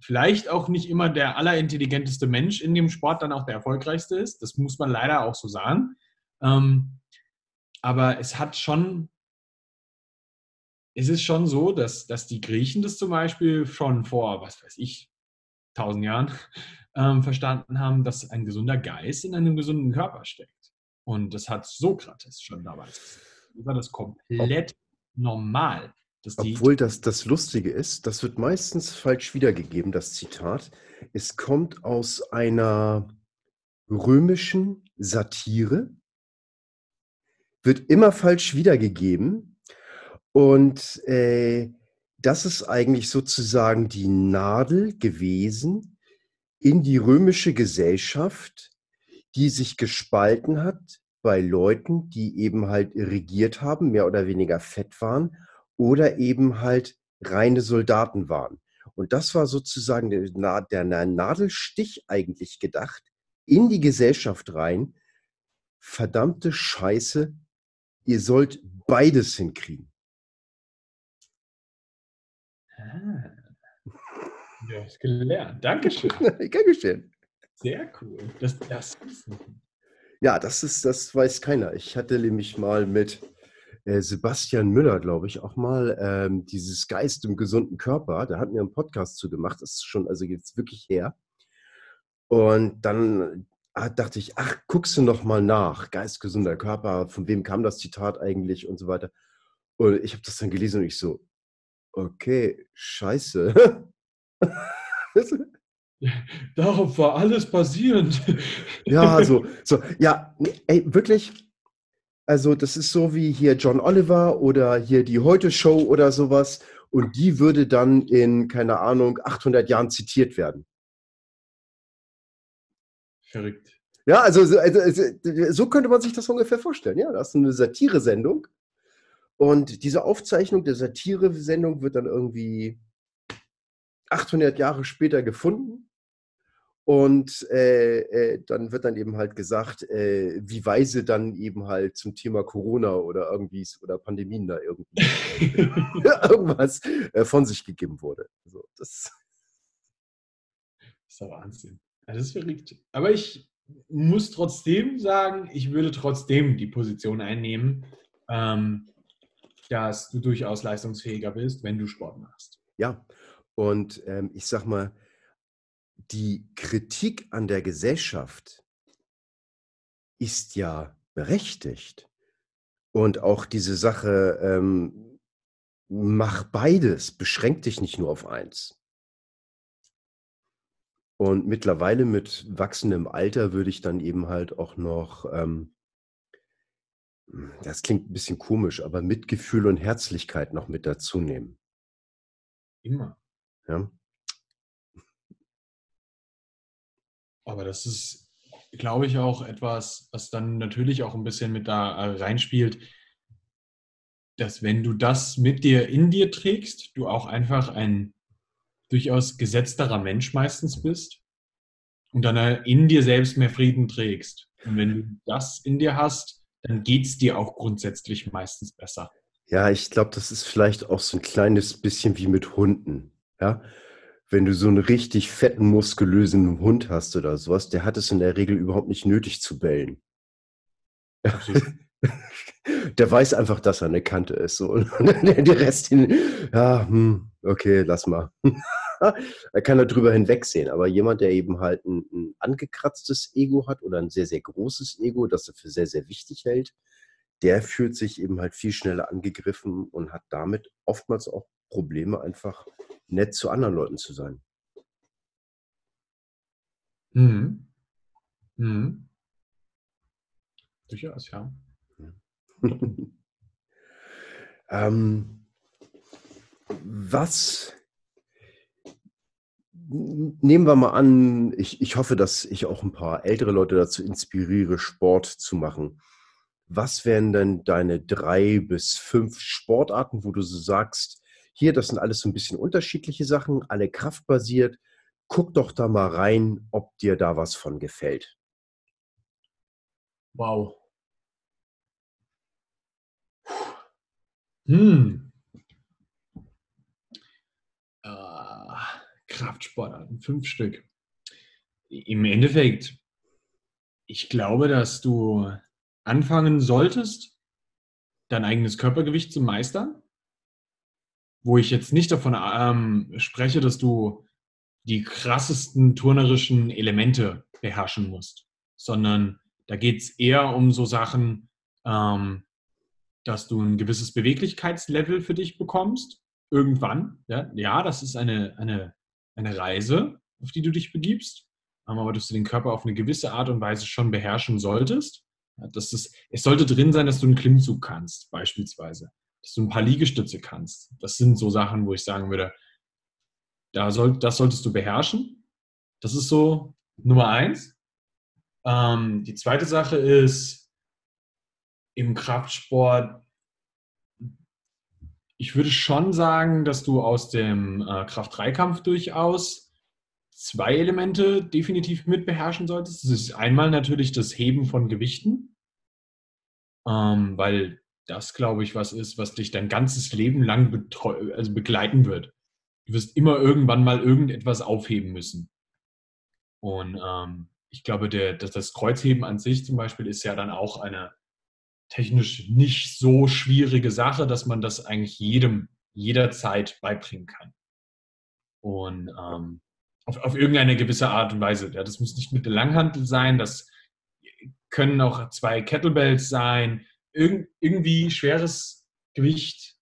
vielleicht auch nicht immer der allerintelligenteste Mensch in dem Sport dann auch der erfolgreichste ist. Das muss man leider auch so sagen. Ähm, aber es hat schon, es ist schon so, dass, dass die Griechen das zum Beispiel schon vor, was weiß ich, tausend Jahren ähm, verstanden haben, dass ein gesunder Geist in einem gesunden Körper steckt. Und das hat Sokrates schon damals gesagt. Da war das komplett normal. Obwohl das das Lustige ist, das wird meistens falsch wiedergegeben, das Zitat. Es kommt aus einer römischen Satire, wird immer falsch wiedergegeben. Und äh, das ist eigentlich sozusagen die Nadel gewesen in die römische Gesellschaft, die sich gespalten hat bei Leuten, die eben halt regiert haben, mehr oder weniger fett waren oder eben halt reine Soldaten waren. Und das war sozusagen der, Na- der Nadelstich eigentlich gedacht in die Gesellschaft rein. Verdammte Scheiße, ihr sollt beides hinkriegen. Ah. Ja, ist gelernt. Dankeschön. Geschehen. Sehr cool. Das, das ist ja, das ist, das weiß keiner. Ich hatte nämlich mal mit äh, Sebastian Müller, glaube ich, auch mal ähm, dieses Geist im gesunden Körper. Da hat mir einen Podcast zu gemacht. Das ist schon, also jetzt wirklich her. Und dann dachte ich, ach, guckst du noch mal nach. Geist, gesunder Körper. Von wem kam das Zitat eigentlich und so weiter. Und ich habe das dann gelesen und ich so, okay, scheiße. Darauf war alles basierend. ja, so, so, ja, ey, wirklich. Also, das ist so wie hier John Oliver oder hier die Heute-Show oder sowas. Und die würde dann in, keine Ahnung, 800 Jahren zitiert werden. Verrückt. Ja, also, also, so könnte man sich das ungefähr vorstellen. Ja, das ist eine Satire-Sendung. Und diese Aufzeichnung der Satire-Sendung wird dann irgendwie 800 Jahre später gefunden. Und äh, äh, dann wird dann eben halt gesagt, äh, wie weise dann eben halt zum Thema Corona oder irgendwie oder Pandemien da irgendwie irgendwas äh, von sich gegeben wurde. Also, das, das ist der Wahnsinn. Das ist verrückt. Aber ich muss trotzdem sagen, ich würde trotzdem die Position einnehmen, ähm, dass du durchaus leistungsfähiger bist, wenn du Sport machst. Ja, und ähm, ich sag mal, die Kritik an der Gesellschaft ist ja berechtigt. Und auch diese Sache, ähm, mach beides, beschränk dich nicht nur auf eins. Und mittlerweile mit wachsendem Alter würde ich dann eben halt auch noch, ähm, das klingt ein bisschen komisch, aber Mitgefühl und Herzlichkeit noch mit dazu nehmen. Immer. Ja. Aber das ist, glaube ich, auch etwas, was dann natürlich auch ein bisschen mit da äh, reinspielt, dass wenn du das mit dir in dir trägst, du auch einfach ein durchaus gesetzterer Mensch meistens bist und dann äh, in dir selbst mehr Frieden trägst. Und wenn du das in dir hast, dann geht es dir auch grundsätzlich meistens besser. Ja, ich glaube, das ist vielleicht auch so ein kleines bisschen wie mit Hunden. Ja, wenn du so einen richtig fetten, muskulösen Hund hast oder sowas, der hat es in der Regel überhaupt nicht nötig zu bellen. der weiß einfach, dass er eine Kante ist. So. Und der Rest, ja, hm, okay, lass mal. er kann da drüber hinwegsehen. Aber jemand, der eben halt ein, ein, angekratztes Ego hat oder ein sehr, sehr großes Ego, das er für sehr, sehr wichtig hält, der fühlt sich eben halt viel schneller angegriffen und hat damit oftmals auch Probleme, einfach nett zu anderen Leuten zu sein. Mhm. Mhm. Durchaus, ja. ähm, was nehmen wir mal an, ich, ich hoffe, dass ich auch ein paar ältere Leute dazu inspiriere, Sport zu machen. Was wären denn deine drei bis fünf Sportarten, wo du so sagst, hier, das sind alles so ein bisschen unterschiedliche Sachen, alle kraftbasiert. Guck doch da mal rein, ob dir da was von gefällt. Wow. Hm. Kraftsportarten, fünf Stück. Im Endeffekt, ich glaube, dass du anfangen solltest, dein eigenes Körpergewicht zu meistern wo ich jetzt nicht davon ähm, spreche, dass du die krassesten turnerischen Elemente beherrschen musst, sondern da geht es eher um so Sachen, ähm, dass du ein gewisses Beweglichkeitslevel für dich bekommst, irgendwann. Ja, ja das ist eine, eine, eine Reise, auf die du dich begibst, ähm, aber dass du den Körper auf eine gewisse Art und Weise schon beherrschen solltest. Ja, das ist, es sollte drin sein, dass du einen Klimmzug kannst, beispielsweise dass du ein paar Liegestütze kannst. Das sind so Sachen, wo ich sagen würde, da soll, das solltest du beherrschen. Das ist so Nummer eins. Ähm, die zweite Sache ist im Kraftsport, ich würde schon sagen, dass du aus dem äh, Kraft-3-Kampf durchaus zwei Elemente definitiv mit beherrschen solltest. Das ist einmal natürlich das Heben von Gewichten, ähm, weil das, glaube ich, was ist, was dich dein ganzes Leben lang also begleiten wird. Du wirst immer irgendwann mal irgendetwas aufheben müssen. Und ähm, ich glaube, der, das, das Kreuzheben an sich zum Beispiel ist ja dann auch eine technisch nicht so schwierige Sache, dass man das eigentlich jedem jederzeit beibringen kann. Und ähm, auf, auf irgendeine gewisse Art und Weise. Ja, das muss nicht mit der Langhantel sein, das können auch zwei Kettlebells sein, Irg irgendwie schweres Gewicht,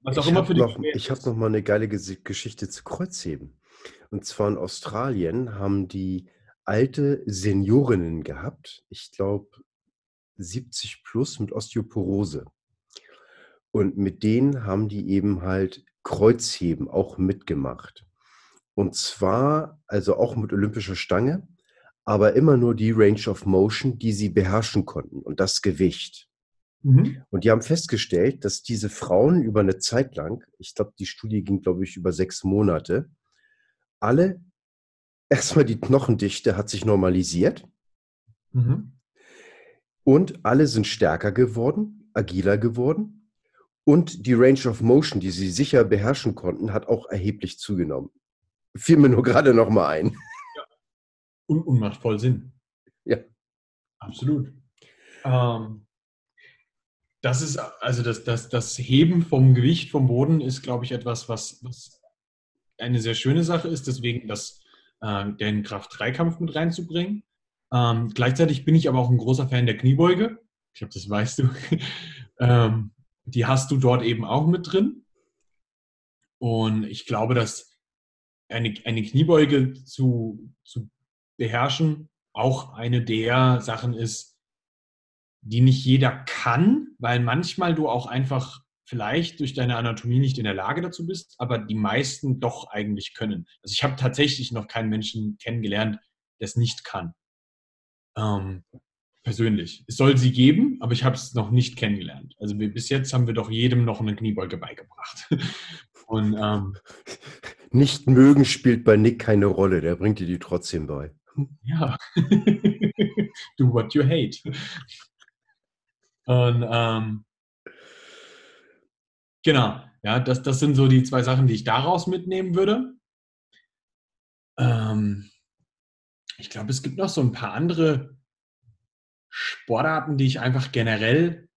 was auch ich immer für die noch, Ich habe noch mal eine geile Geschichte zu Kreuzheben. Und zwar in Australien haben die alte Seniorinnen gehabt, ich glaube 70 plus mit Osteoporose. Und mit denen haben die eben halt Kreuzheben auch mitgemacht. Und zwar, also auch mit olympischer Stange, aber immer nur die Range of Motion, die sie beherrschen konnten und das Gewicht. Mhm. Und die haben festgestellt, dass diese Frauen über eine Zeit lang, ich glaube, die Studie ging, glaube ich, über sechs Monate, alle, erstmal die Knochendichte hat sich normalisiert. Mhm. Und alle sind stärker geworden, agiler geworden. Und die Range of Motion, die sie sicher beherrschen konnten, hat auch erheblich zugenommen. Fiel mir nur gerade noch mal ein. Ja. Und, und macht voll Sinn. Ja. Absolut. Ähm, das ist, also das, das, das Heben vom Gewicht vom Boden ist, glaube ich, etwas, was, was eine sehr schöne Sache ist, deswegen das, äh, den Kraft-3-Kampf mit reinzubringen. Ähm, gleichzeitig bin ich aber auch ein großer Fan der Kniebeuge. Ich glaube, das weißt du. ähm, die hast du dort eben auch mit drin. Und ich glaube, dass eine, eine Kniebeuge zu, zu beherrschen auch eine der Sachen ist, die nicht jeder kann, weil manchmal du auch einfach vielleicht durch deine Anatomie nicht in der Lage dazu bist, aber die meisten doch eigentlich können. Also ich habe tatsächlich noch keinen Menschen kennengelernt, der es nicht kann. Ähm, persönlich. Es soll sie geben, aber ich habe es noch nicht kennengelernt. Also wir, bis jetzt haben wir doch jedem noch eine Kniebeuge beigebracht. Und, ähm, nicht mögen spielt bei Nick keine Rolle, der bringt dir die trotzdem bei. Ja. Do what you hate. Und ähm, genau, ja, das, das sind so die zwei Sachen, die ich daraus mitnehmen würde. Ähm, ich glaube, es gibt noch so ein paar andere Sportarten, die ich einfach generell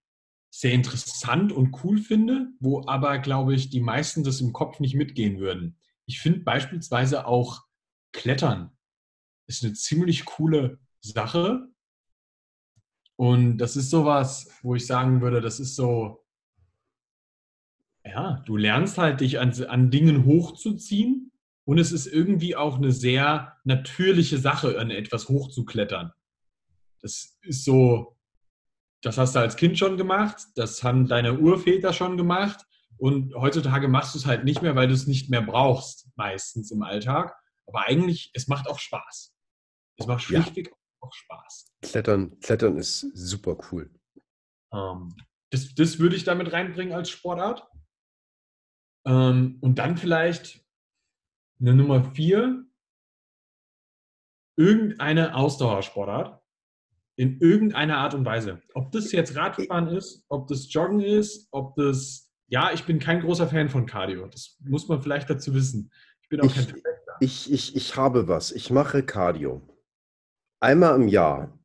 sehr interessant und cool finde, wo aber, glaube ich, die meisten das im Kopf nicht mitgehen würden. Ich finde beispielsweise auch Klettern ist eine ziemlich coole Sache. Und das ist sowas, wo ich sagen würde, das ist so, ja, du lernst halt dich an, an Dingen hochzuziehen und es ist irgendwie auch eine sehr natürliche Sache, an etwas hochzuklettern. Das ist so, das hast du als Kind schon gemacht, das haben deine Urväter schon gemacht und heutzutage machst du es halt nicht mehr, weil du es nicht mehr brauchst, meistens im Alltag. Aber eigentlich, es macht auch Spaß. Es macht schlichtweg ja. auch Spaß. Klettern, Klettern ist super cool. Ähm, das, das würde ich damit reinbringen als Sportart. Ähm, und dann vielleicht eine Nummer vier, irgendeine Ausdauersportart in irgendeiner Art und Weise. Ob das jetzt Radfahren ist, ob das Joggen ist, ob das, ja, ich bin kein großer Fan von Cardio. Das muss man vielleicht dazu wissen. Ich bin auch ich, kein ich, ich, ich habe was. Ich mache Cardio. Einmal im Jahr.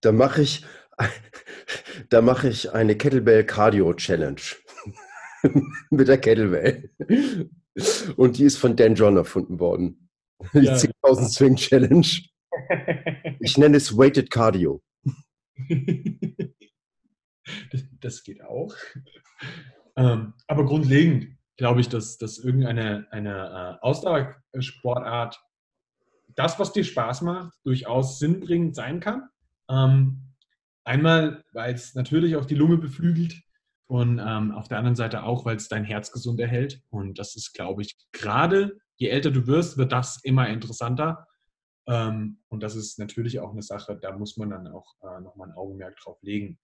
Da mache ich, da mache ich eine Kettlebell Cardio Challenge. Mit der Kettlebell. Und die ist von Dan John erfunden worden. Die ja. 10.000 Swing Challenge. Ich nenne es Weighted Cardio. Das geht auch. Ähm, aber grundlegend glaube ich, dass, dass irgendeine eine äh, Ausdauersportart, das, was dir Spaß macht, durchaus sinnbringend sein kann. Ähm, einmal, weil es natürlich auch die Lunge beflügelt, und ähm, auf der anderen Seite auch, weil es dein Herz gesund erhält. Und das ist, glaube ich, gerade je älter du wirst, wird das immer interessanter. Ähm, und das ist natürlich auch eine Sache, da muss man dann auch äh, nochmal ein Augenmerk drauf legen.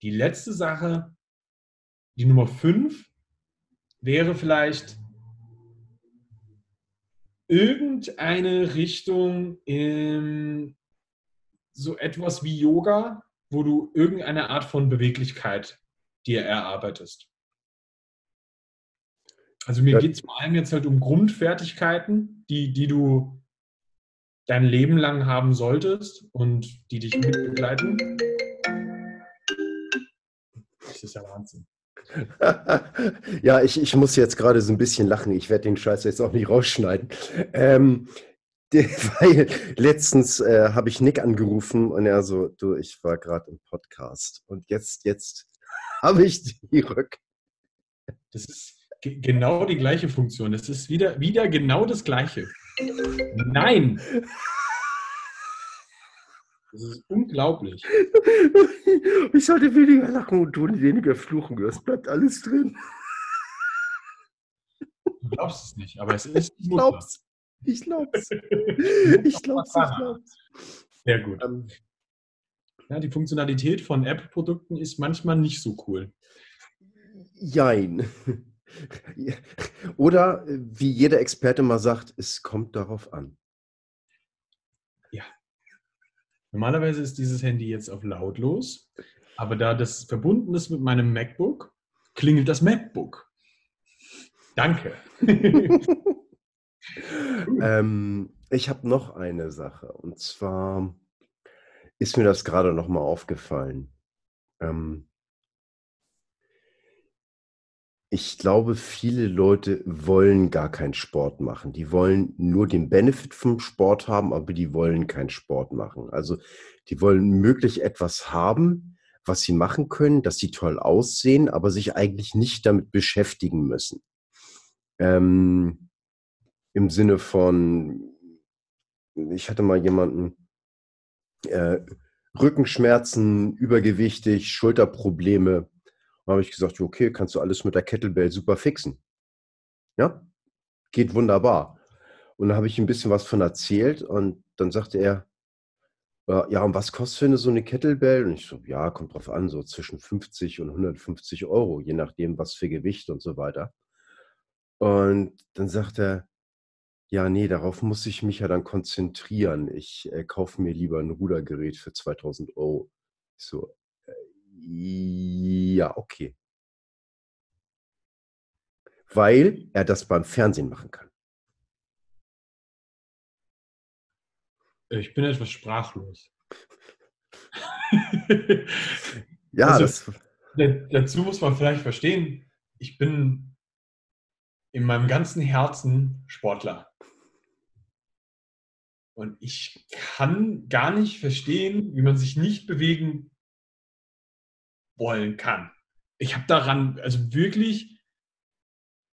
Die letzte Sache, die Nummer 5, wäre vielleicht irgendeine Richtung in so etwas wie Yoga, wo du irgendeine Art von Beweglichkeit dir erarbeitest. Also mir geht es vor allem jetzt halt um Grundfertigkeiten, die, die du dein Leben lang haben solltest und die dich mitbegleiten. Das ist ja Wahnsinn. ja, ich, ich muss jetzt gerade so ein bisschen lachen. Ich werde den Scheiß jetzt auch nicht rausschneiden. Ähm, weil letztens äh, habe ich Nick angerufen und er so, du, ich war gerade im Podcast und jetzt, jetzt habe ich die Rück. Das ist genau die gleiche Funktion. Das ist wieder, wieder genau das Gleiche. Nein! Das ist unglaublich. Ich sollte weniger lachen und du weniger fluchen. Es bleibt alles drin. Du glaubst es nicht, aber es ist. Ich glaub's. Ich glaub's. Ich glaub's, ich glaub's. Sehr gut. Ähm, ja, die Funktionalität von App-Produkten ist manchmal nicht so cool. Jein. Oder wie jeder Experte mal sagt, es kommt darauf an. Ja. Normalerweise ist dieses Handy jetzt auf lautlos, aber da das verbunden ist mit meinem MacBook, klingelt das MacBook. Danke. ähm, ich habe noch eine Sache und zwar ist mir das gerade noch mal aufgefallen. Ähm, ich glaube, viele Leute wollen gar keinen Sport machen. Die wollen nur den Benefit vom Sport haben, aber die wollen keinen Sport machen. Also die wollen möglich etwas haben, was sie machen können, dass sie toll aussehen, aber sich eigentlich nicht damit beschäftigen müssen. Ähm, Im Sinne von, ich hatte mal jemanden, äh, Rückenschmerzen, übergewichtig, Schulterprobleme, dann habe ich gesagt, okay, kannst du alles mit der Kettlebell super fixen. Ja, geht wunderbar. Und dann habe ich ein bisschen was von erzählt und dann sagte er, ja, und was kostet denn so eine Kettlebell? Und ich so, ja, kommt drauf an, so zwischen 50 und 150 Euro, je nachdem, was für Gewicht und so weiter. Und dann sagt er, ja, nee, darauf muss ich mich ja dann konzentrieren. Ich äh, kaufe mir lieber ein Rudergerät für 2000 Euro. Ich so, ja, okay. Weil er das beim Fernsehen machen kann. Ich bin etwas sprachlos. ja, also, das... dazu muss man vielleicht verstehen, ich bin in meinem ganzen Herzen Sportler. Und ich kann gar nicht verstehen, wie man sich nicht bewegen wollen kann. Ich habe daran, also wirklich,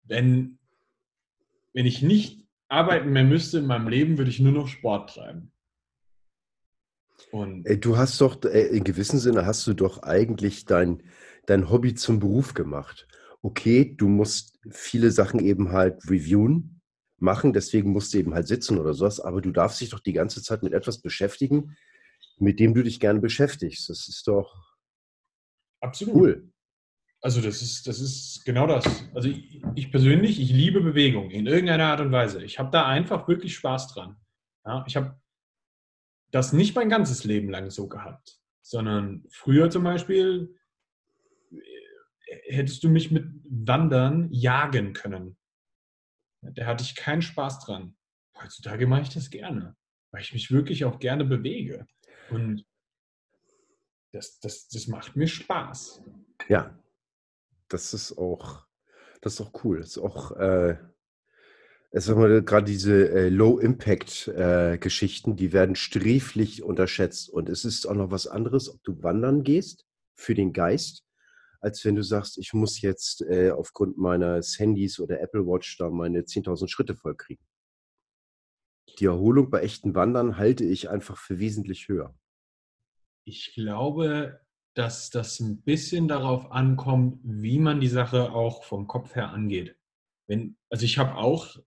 wenn, wenn ich nicht arbeiten mehr müsste in meinem Leben, würde ich nur noch Sport treiben. Und du hast doch, äh, in gewissem Sinne hast du doch eigentlich dein, dein Hobby zum Beruf gemacht. Okay, du musst viele Sachen eben halt reviewen, machen, deswegen musst du eben halt sitzen oder sowas, aber du darfst dich doch die ganze Zeit mit etwas beschäftigen, mit dem du dich gerne beschäftigst. Das ist doch Absolut. Cool. Also das ist, das ist genau das. Also ich, ich, persönlich, ich liebe Bewegung in irgendeiner Art und Weise. Ich habe da einfach wirklich Spaß dran. Ja, ich habe das nicht mein ganzes Leben lang so gehabt, sondern früher zum Beispiel hättest du mich mit Wandern jagen können. Da hatte ich keinen Spaß dran. Heutzutage mache ich das gerne, weil ich mich wirklich auch gerne bewege. Und das, das, das macht mir Spaß. Ja, das ist auch, das ist auch cool. Das ist auch, äh, gerade diese äh, Low-Impact-Geschichten, äh, die werden sträflich unterschätzt. Und es ist auch noch was anderes, ob du wandern gehst für den Geist, als wenn du sagst, ich muss jetzt äh, aufgrund meines Handys oder Apple Watch da meine 10.000 Schritte vollkriegen. Die Erholung bei echten Wandern halte ich einfach für wesentlich höher. Ich glaube, dass das ein bisschen darauf ankommt, wie man die Sache auch vom Kopf her angeht. Wenn, also ich habe auch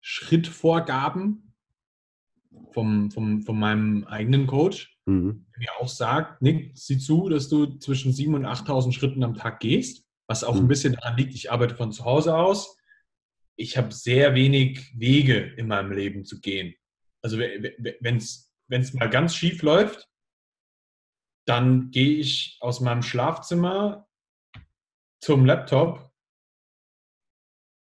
Schrittvorgaben vom, vom, von meinem eigenen Coach, mhm. der mir auch sagt, Nick, sieh zu, dass du zwischen 7.000 und 8.000 Schritten am Tag gehst, was auch mhm. ein bisschen daran liegt, ich arbeite von zu Hause aus. Ich habe sehr wenig Wege in meinem Leben zu gehen. Also wenn es mal ganz schief läuft, dann gehe ich aus meinem Schlafzimmer zum Laptop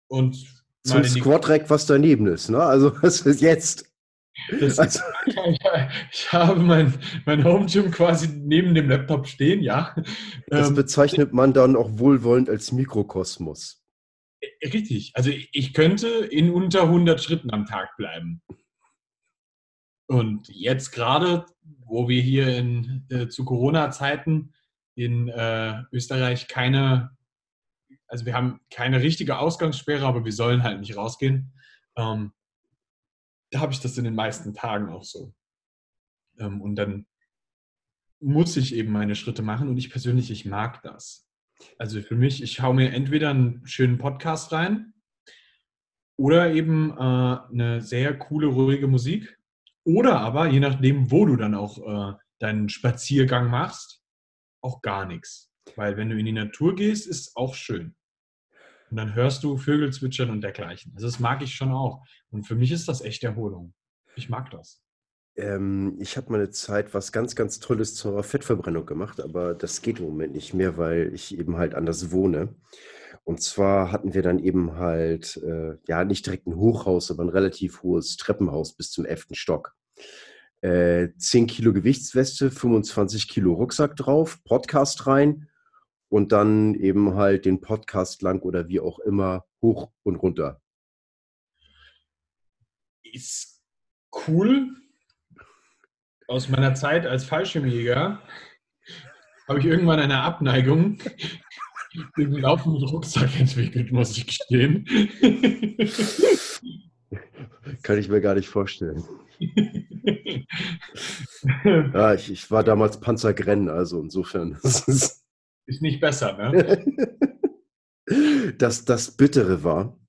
und zum Squad Rack, was daneben ist, ne? Also was ist jetzt? Also, ich habe mein, mein Home Gym quasi neben dem Laptop stehen, ja. Das ähm, bezeichnet man dann auch wohlwollend als Mikrokosmos. Äh, richtig. Also ich könnte in unter 100 Schritten am Tag bleiben. Und jetzt gerade, wo wir hier in, äh, zu Corona-Zeiten in äh, Österreich keine, also wir haben keine richtige Ausgangssperre, aber wir sollen halt nicht rausgehen. Ähm, da habe ich das in den meisten Tagen auch so. Ähm, und dann muss ich eben meine Schritte machen und ich persönlich, ich mag das. Also für mich, ich hau mir entweder einen schönen Podcast rein oder eben äh, eine sehr coole, ruhige Musik. Oder aber, je nachdem, wo du dann auch äh, deinen Spaziergang machst, auch gar nichts. Weil wenn du in die Natur gehst, ist auch schön. Und dann hörst du Vögel zwitschern und dergleichen. Also das mag ich schon auch. Und für mich ist das echt Erholung. Ich mag das. Ähm, ich habe mal eine Zeit was ganz, ganz Tolles zur Fettverbrennung gemacht, aber das geht im Moment nicht mehr, weil ich eben halt anders wohne. Und zwar hatten wir dann eben halt, äh, ja, nicht direkt ein Hochhaus, aber ein relativ hohes Treppenhaus bis zum elften Stock. Äh, 10 Kilo Gewichtsweste, 25 Kilo Rucksack drauf, Podcast rein und dann eben halt den Podcast lang oder wie auch immer hoch und runter. Ist cool. Aus meiner Zeit als Fallschirmjäger habe ich irgendwann eine Abneigung den laufenden Rucksack entwickelt, muss ich gestehen. Kann ich mir gar nicht vorstellen. ja, ich, ich, war damals Panzergrenn, also insofern. Ist nicht besser, ne? das, das Bittere war,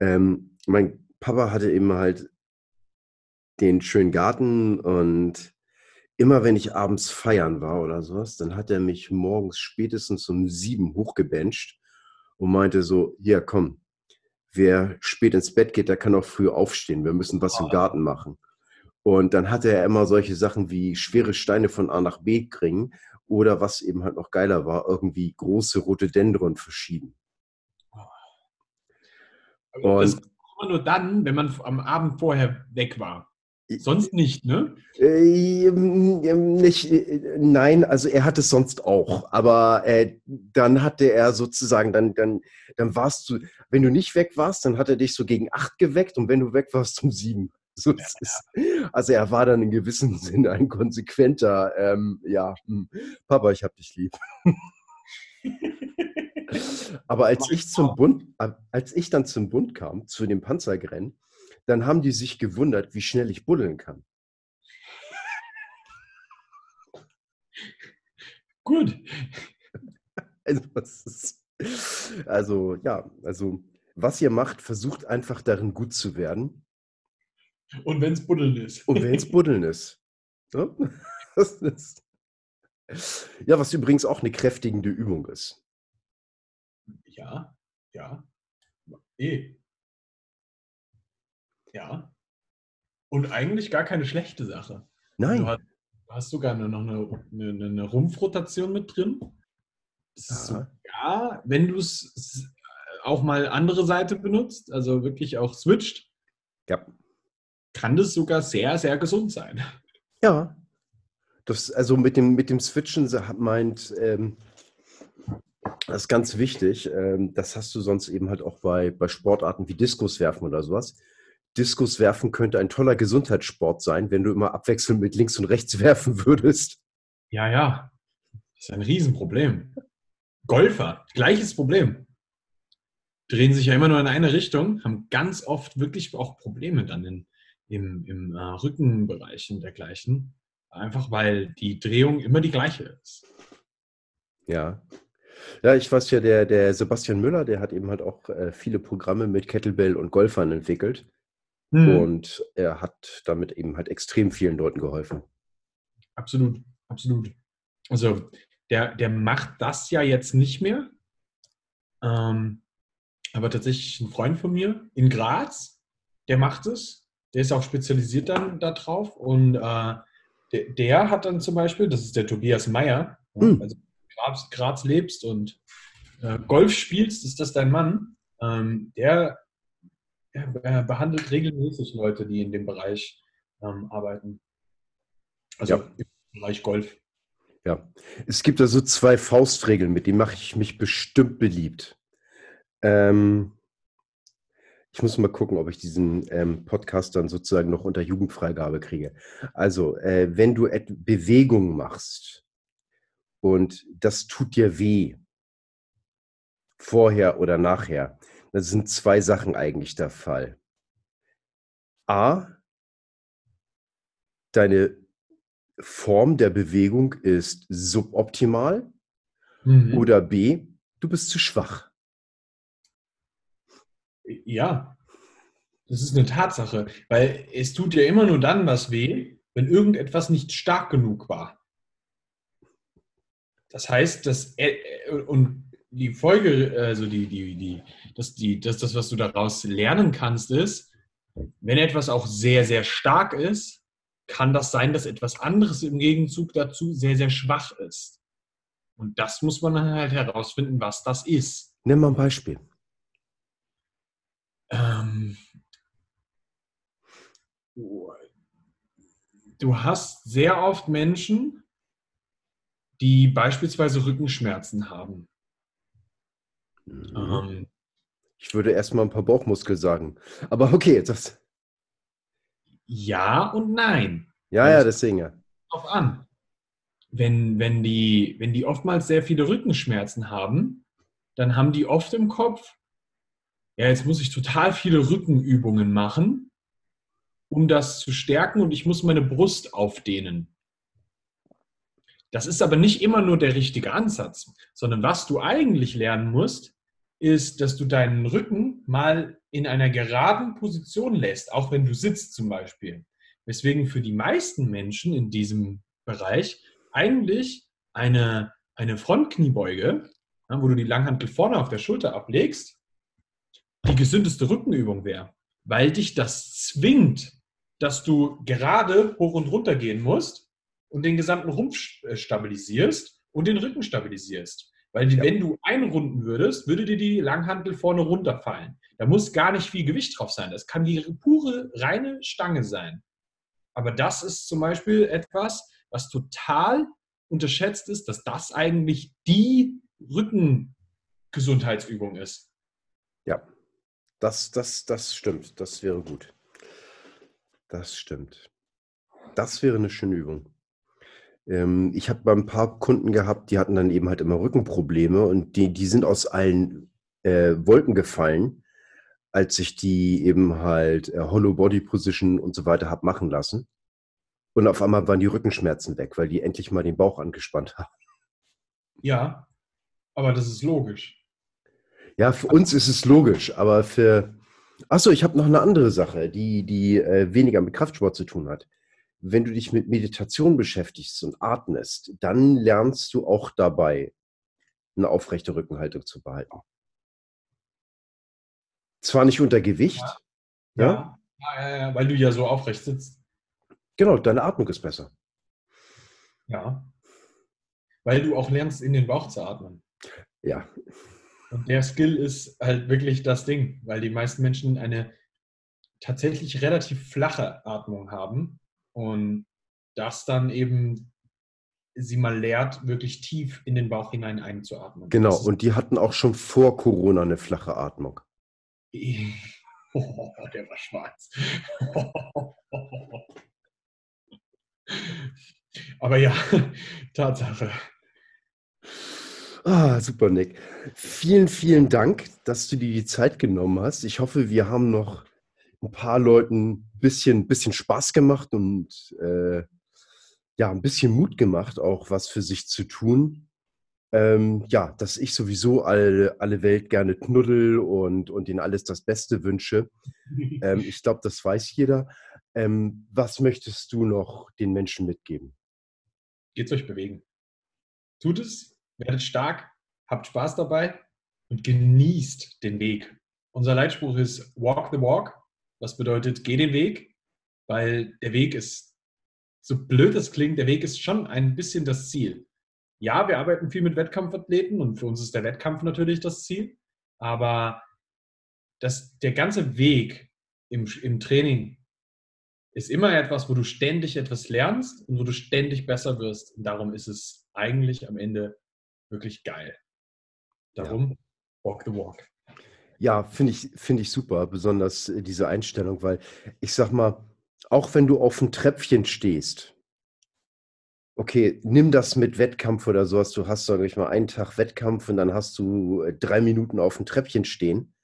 ähm, mein Papa hatte eben halt den schönen Garten und immer wenn ich abends feiern war oder sowas, dann hat er mich morgens spätestens um sieben hochgebencht und meinte so, ja komm, wer spät ins Bett geht, der kann auch früh aufstehen, wir müssen was im Garten machen. Und dann hatte er immer solche Sachen wie schwere Steine von A nach B kriegen oder was eben halt noch geiler war, irgendwie große Rhododendron verschieden. Aber das immer nur dann, wenn man am Abend vorher weg war. Sonst nicht, ne? Äh, nicht, äh, nein, also er hat es sonst auch. Aber äh, dann hatte er sozusagen, dann, dann, dann warst du, wenn du nicht weg warst, dann hat er dich so gegen acht geweckt und wenn du weg warst, um sieben. So, ja, ist, also er war dann in gewissem Sinne ein konsequenter, ähm, ja, hm, Papa, ich hab dich lieb. Aber als ich zum Bund, als ich dann zum Bund kam, zu dem Panzergrennen, dann haben die sich gewundert, wie schnell ich buddeln kann. Gut. Also, ist, also, ja, also was ihr macht, versucht einfach darin gut zu werden. Und wenn es Buddeln ist. Und wenn es Buddeln ist. Ja? ist. ja, was übrigens auch eine kräftigende Übung ist. Ja, ja. Eh. Ja. Und eigentlich gar keine schlechte Sache. Nein. Du hast, du hast sogar noch eine, eine, eine Rumpfrotation mit drin. Ja. Wenn du es auch mal andere Seite benutzt, also wirklich auch switcht, ja kann das sogar sehr, sehr gesund sein. Ja. Das, also mit dem, mit dem Switchen meint, ähm, das ist ganz wichtig. Ähm, das hast du sonst eben halt auch bei, bei Sportarten wie Diskuswerfen oder sowas. Diskuswerfen könnte ein toller Gesundheitssport sein, wenn du immer abwechselnd mit links und rechts werfen würdest. Ja, ja. Das ist ein Riesenproblem. Golfer, gleiches Problem. Drehen sich ja immer nur in eine Richtung, haben ganz oft wirklich auch Probleme dann in, im, im äh, Rückenbereich und dergleichen. Einfach weil die Drehung immer die gleiche ist. Ja. Ja, ich weiß ja, der, der Sebastian Müller, der hat eben halt auch äh, viele Programme mit Kettlebell und Golfern entwickelt. Hm. Und er hat damit eben halt extrem vielen Leuten geholfen. Absolut, absolut. Also der, der macht das ja jetzt nicht mehr. Ähm, aber tatsächlich ein Freund von mir in Graz, der macht es der ist auch spezialisiert dann darauf und äh, der, der, hat dann zum Beispiel, das ist der Tobias Meyer, mhm. also Graz, Graz lebst und äh, Golf spielst, ist das dein Mann, ähm, der, der behandelt regelmäßig Leute, die in dem Bereich ähm, arbeiten. Also ja. im Bereich Golf. Ja, es gibt also zwei Faustregeln, mit denen mache ich mich bestimmt beliebt. Ähm, ich muss mal gucken, ob ich diesen ähm, Podcast dann sozusagen noch unter Jugendfreigabe kriege. Also, äh, wenn du Bewegung machst und das tut dir weh, vorher oder nachher, das sind zwei Sachen eigentlich der Fall. A, deine Form der Bewegung ist suboptimal mhm. oder B, du bist zu schwach. Ja, das ist eine Tatsache, weil es tut ja immer nur dann was weh, wenn irgendetwas nicht stark genug war. Das heißt, dass und die Folge, also die, die, die, das, die, das, das, was du daraus lernen kannst, ist, wenn etwas auch sehr, sehr stark ist, kann das sein, dass etwas anderes im Gegenzug dazu sehr, sehr schwach ist. Und das muss man dann halt herausfinden, was das ist. Nimm mal ein Beispiel. Ähm, du hast sehr oft Menschen, die beispielsweise Rückenschmerzen haben. Mhm. Ähm, ich würde erstmal ein paar Bauchmuskeln sagen. Aber okay, das. Ja und nein. Ja, ja, deswegen ja. Auf an. Wenn, wenn, die, wenn die oftmals sehr viele Rückenschmerzen haben, dann haben die oft im Kopf, ja, jetzt muss ich total viele Rückenübungen machen, um das zu stärken und ich muss meine Brust aufdehnen. Das ist aber nicht immer nur der richtige Ansatz, sondern was du eigentlich lernen musst, ist, dass du deinen Rücken mal in einer geraden Position lässt, auch wenn du sitzt zum Beispiel. Weswegen für die meisten Menschen in diesem Bereich eigentlich eine, eine Frontkniebeuge, wo du die Langhantel vorne auf der Schulter ablegst, die gesündeste Rückenübung wäre, weil dich das zwingt, dass du gerade hoch und runter gehen musst und den gesamten Rumpf äh, stabilisierst und den Rücken stabilisierst. Weil ja. wenn du einrunden würdest, würde dir die Langhantel vorne runterfallen. Da muss gar nicht viel Gewicht drauf sein. Das kann die pure, reine Stange sein. Aber das ist zum Beispiel etwas, was total unterschätzt ist, dass das eigentlich die Rückengesundheitsübung ist. Ja, das, das, das stimmt. Das wäre gut. Das stimmt. Das wäre eine schöne Übung. Ähm, ich habe ein paar Kunden gehabt, die hatten dann eben halt immer Rückenprobleme und die, die sind aus allen äh, Wolken gefallen, als ich die eben halt äh, Hollow Body Position und so weiter habe machen lassen. Und auf einmal waren die Rückenschmerzen weg, weil die endlich mal den Bauch angespannt haben. Ja, aber das ist logisch. Ja, für uns ist es logisch, aber für. Achso, ich habe noch eine andere Sache, die, die äh, weniger mit Kraftsport zu tun hat. Wenn du dich mit Meditation beschäftigst und atmest, dann lernst du auch dabei, eine aufrechte Rückenhaltung zu behalten. Zwar nicht unter Gewicht. Ja, ja? ja, ja weil du ja so aufrecht sitzt. Genau, deine Atmung ist besser. Ja. Weil du auch lernst, in den Bauch zu atmen. Ja. Und der Skill ist halt wirklich das Ding, weil die meisten Menschen eine tatsächlich relativ flache Atmung haben und das dann eben sie mal lehrt, wirklich tief in den Bauch hinein einzuatmen. Genau, und die hatten auch schon vor Corona eine flache Atmung. Oh, der war schwarz. Aber ja, Tatsache. Ah, super, Nick. Vielen, vielen Dank, dass du dir die Zeit genommen hast. Ich hoffe, wir haben noch ein paar Leuten ein bisschen, bisschen Spaß gemacht und äh, ja, ein bisschen Mut gemacht, auch was für sich zu tun. Ähm, ja, dass ich sowieso alle, alle Welt gerne knuddel und, und ihnen alles das Beste wünsche. Ähm, ich glaube, das weiß jeder. Ähm, was möchtest du noch den Menschen mitgeben? Geht's euch bewegen. Tut es, werdet stark, habt Spaß dabei und genießt den Weg. Unser Leitspruch ist Walk the Walk. Was bedeutet, geh den Weg, weil der Weg ist, so blöd es klingt, der Weg ist schon ein bisschen das Ziel. Ja, wir arbeiten viel mit Wettkampfathleten und für uns ist der Wettkampf natürlich das Ziel, aber das, der ganze Weg im, im Training ist immer etwas, wo du ständig etwas lernst und wo du ständig besser wirst. Und darum ist es eigentlich am Ende wirklich geil. Darum ja. walk the walk. Ja, finde ich, find ich super, besonders äh, diese Einstellung, weil ich sag mal, auch wenn du auf dem Treppchen stehst, okay, nimm das mit Wettkampf oder sowas, du hast, sage ich mal, einen Tag Wettkampf und dann hast du äh, drei Minuten auf dem Treppchen stehen.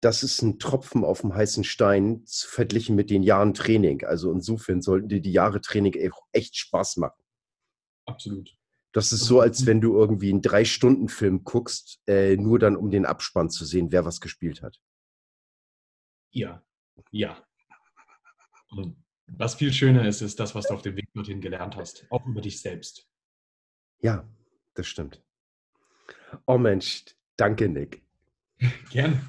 Das ist ein Tropfen auf dem heißen Stein verglichen mit den Jahren Training. Also insofern sollten dir die Jahre Training echt Spaß machen. Absolut. Das ist so, als wenn du irgendwie einen Drei-Stunden-Film guckst, äh, nur dann um den Abspann zu sehen, wer was gespielt hat. Ja, ja. Und was viel schöner ist, ist das, was du auf dem Weg dorthin gelernt hast, auch über dich selbst. Ja, das stimmt. Oh Mensch, danke, Nick. Gerne.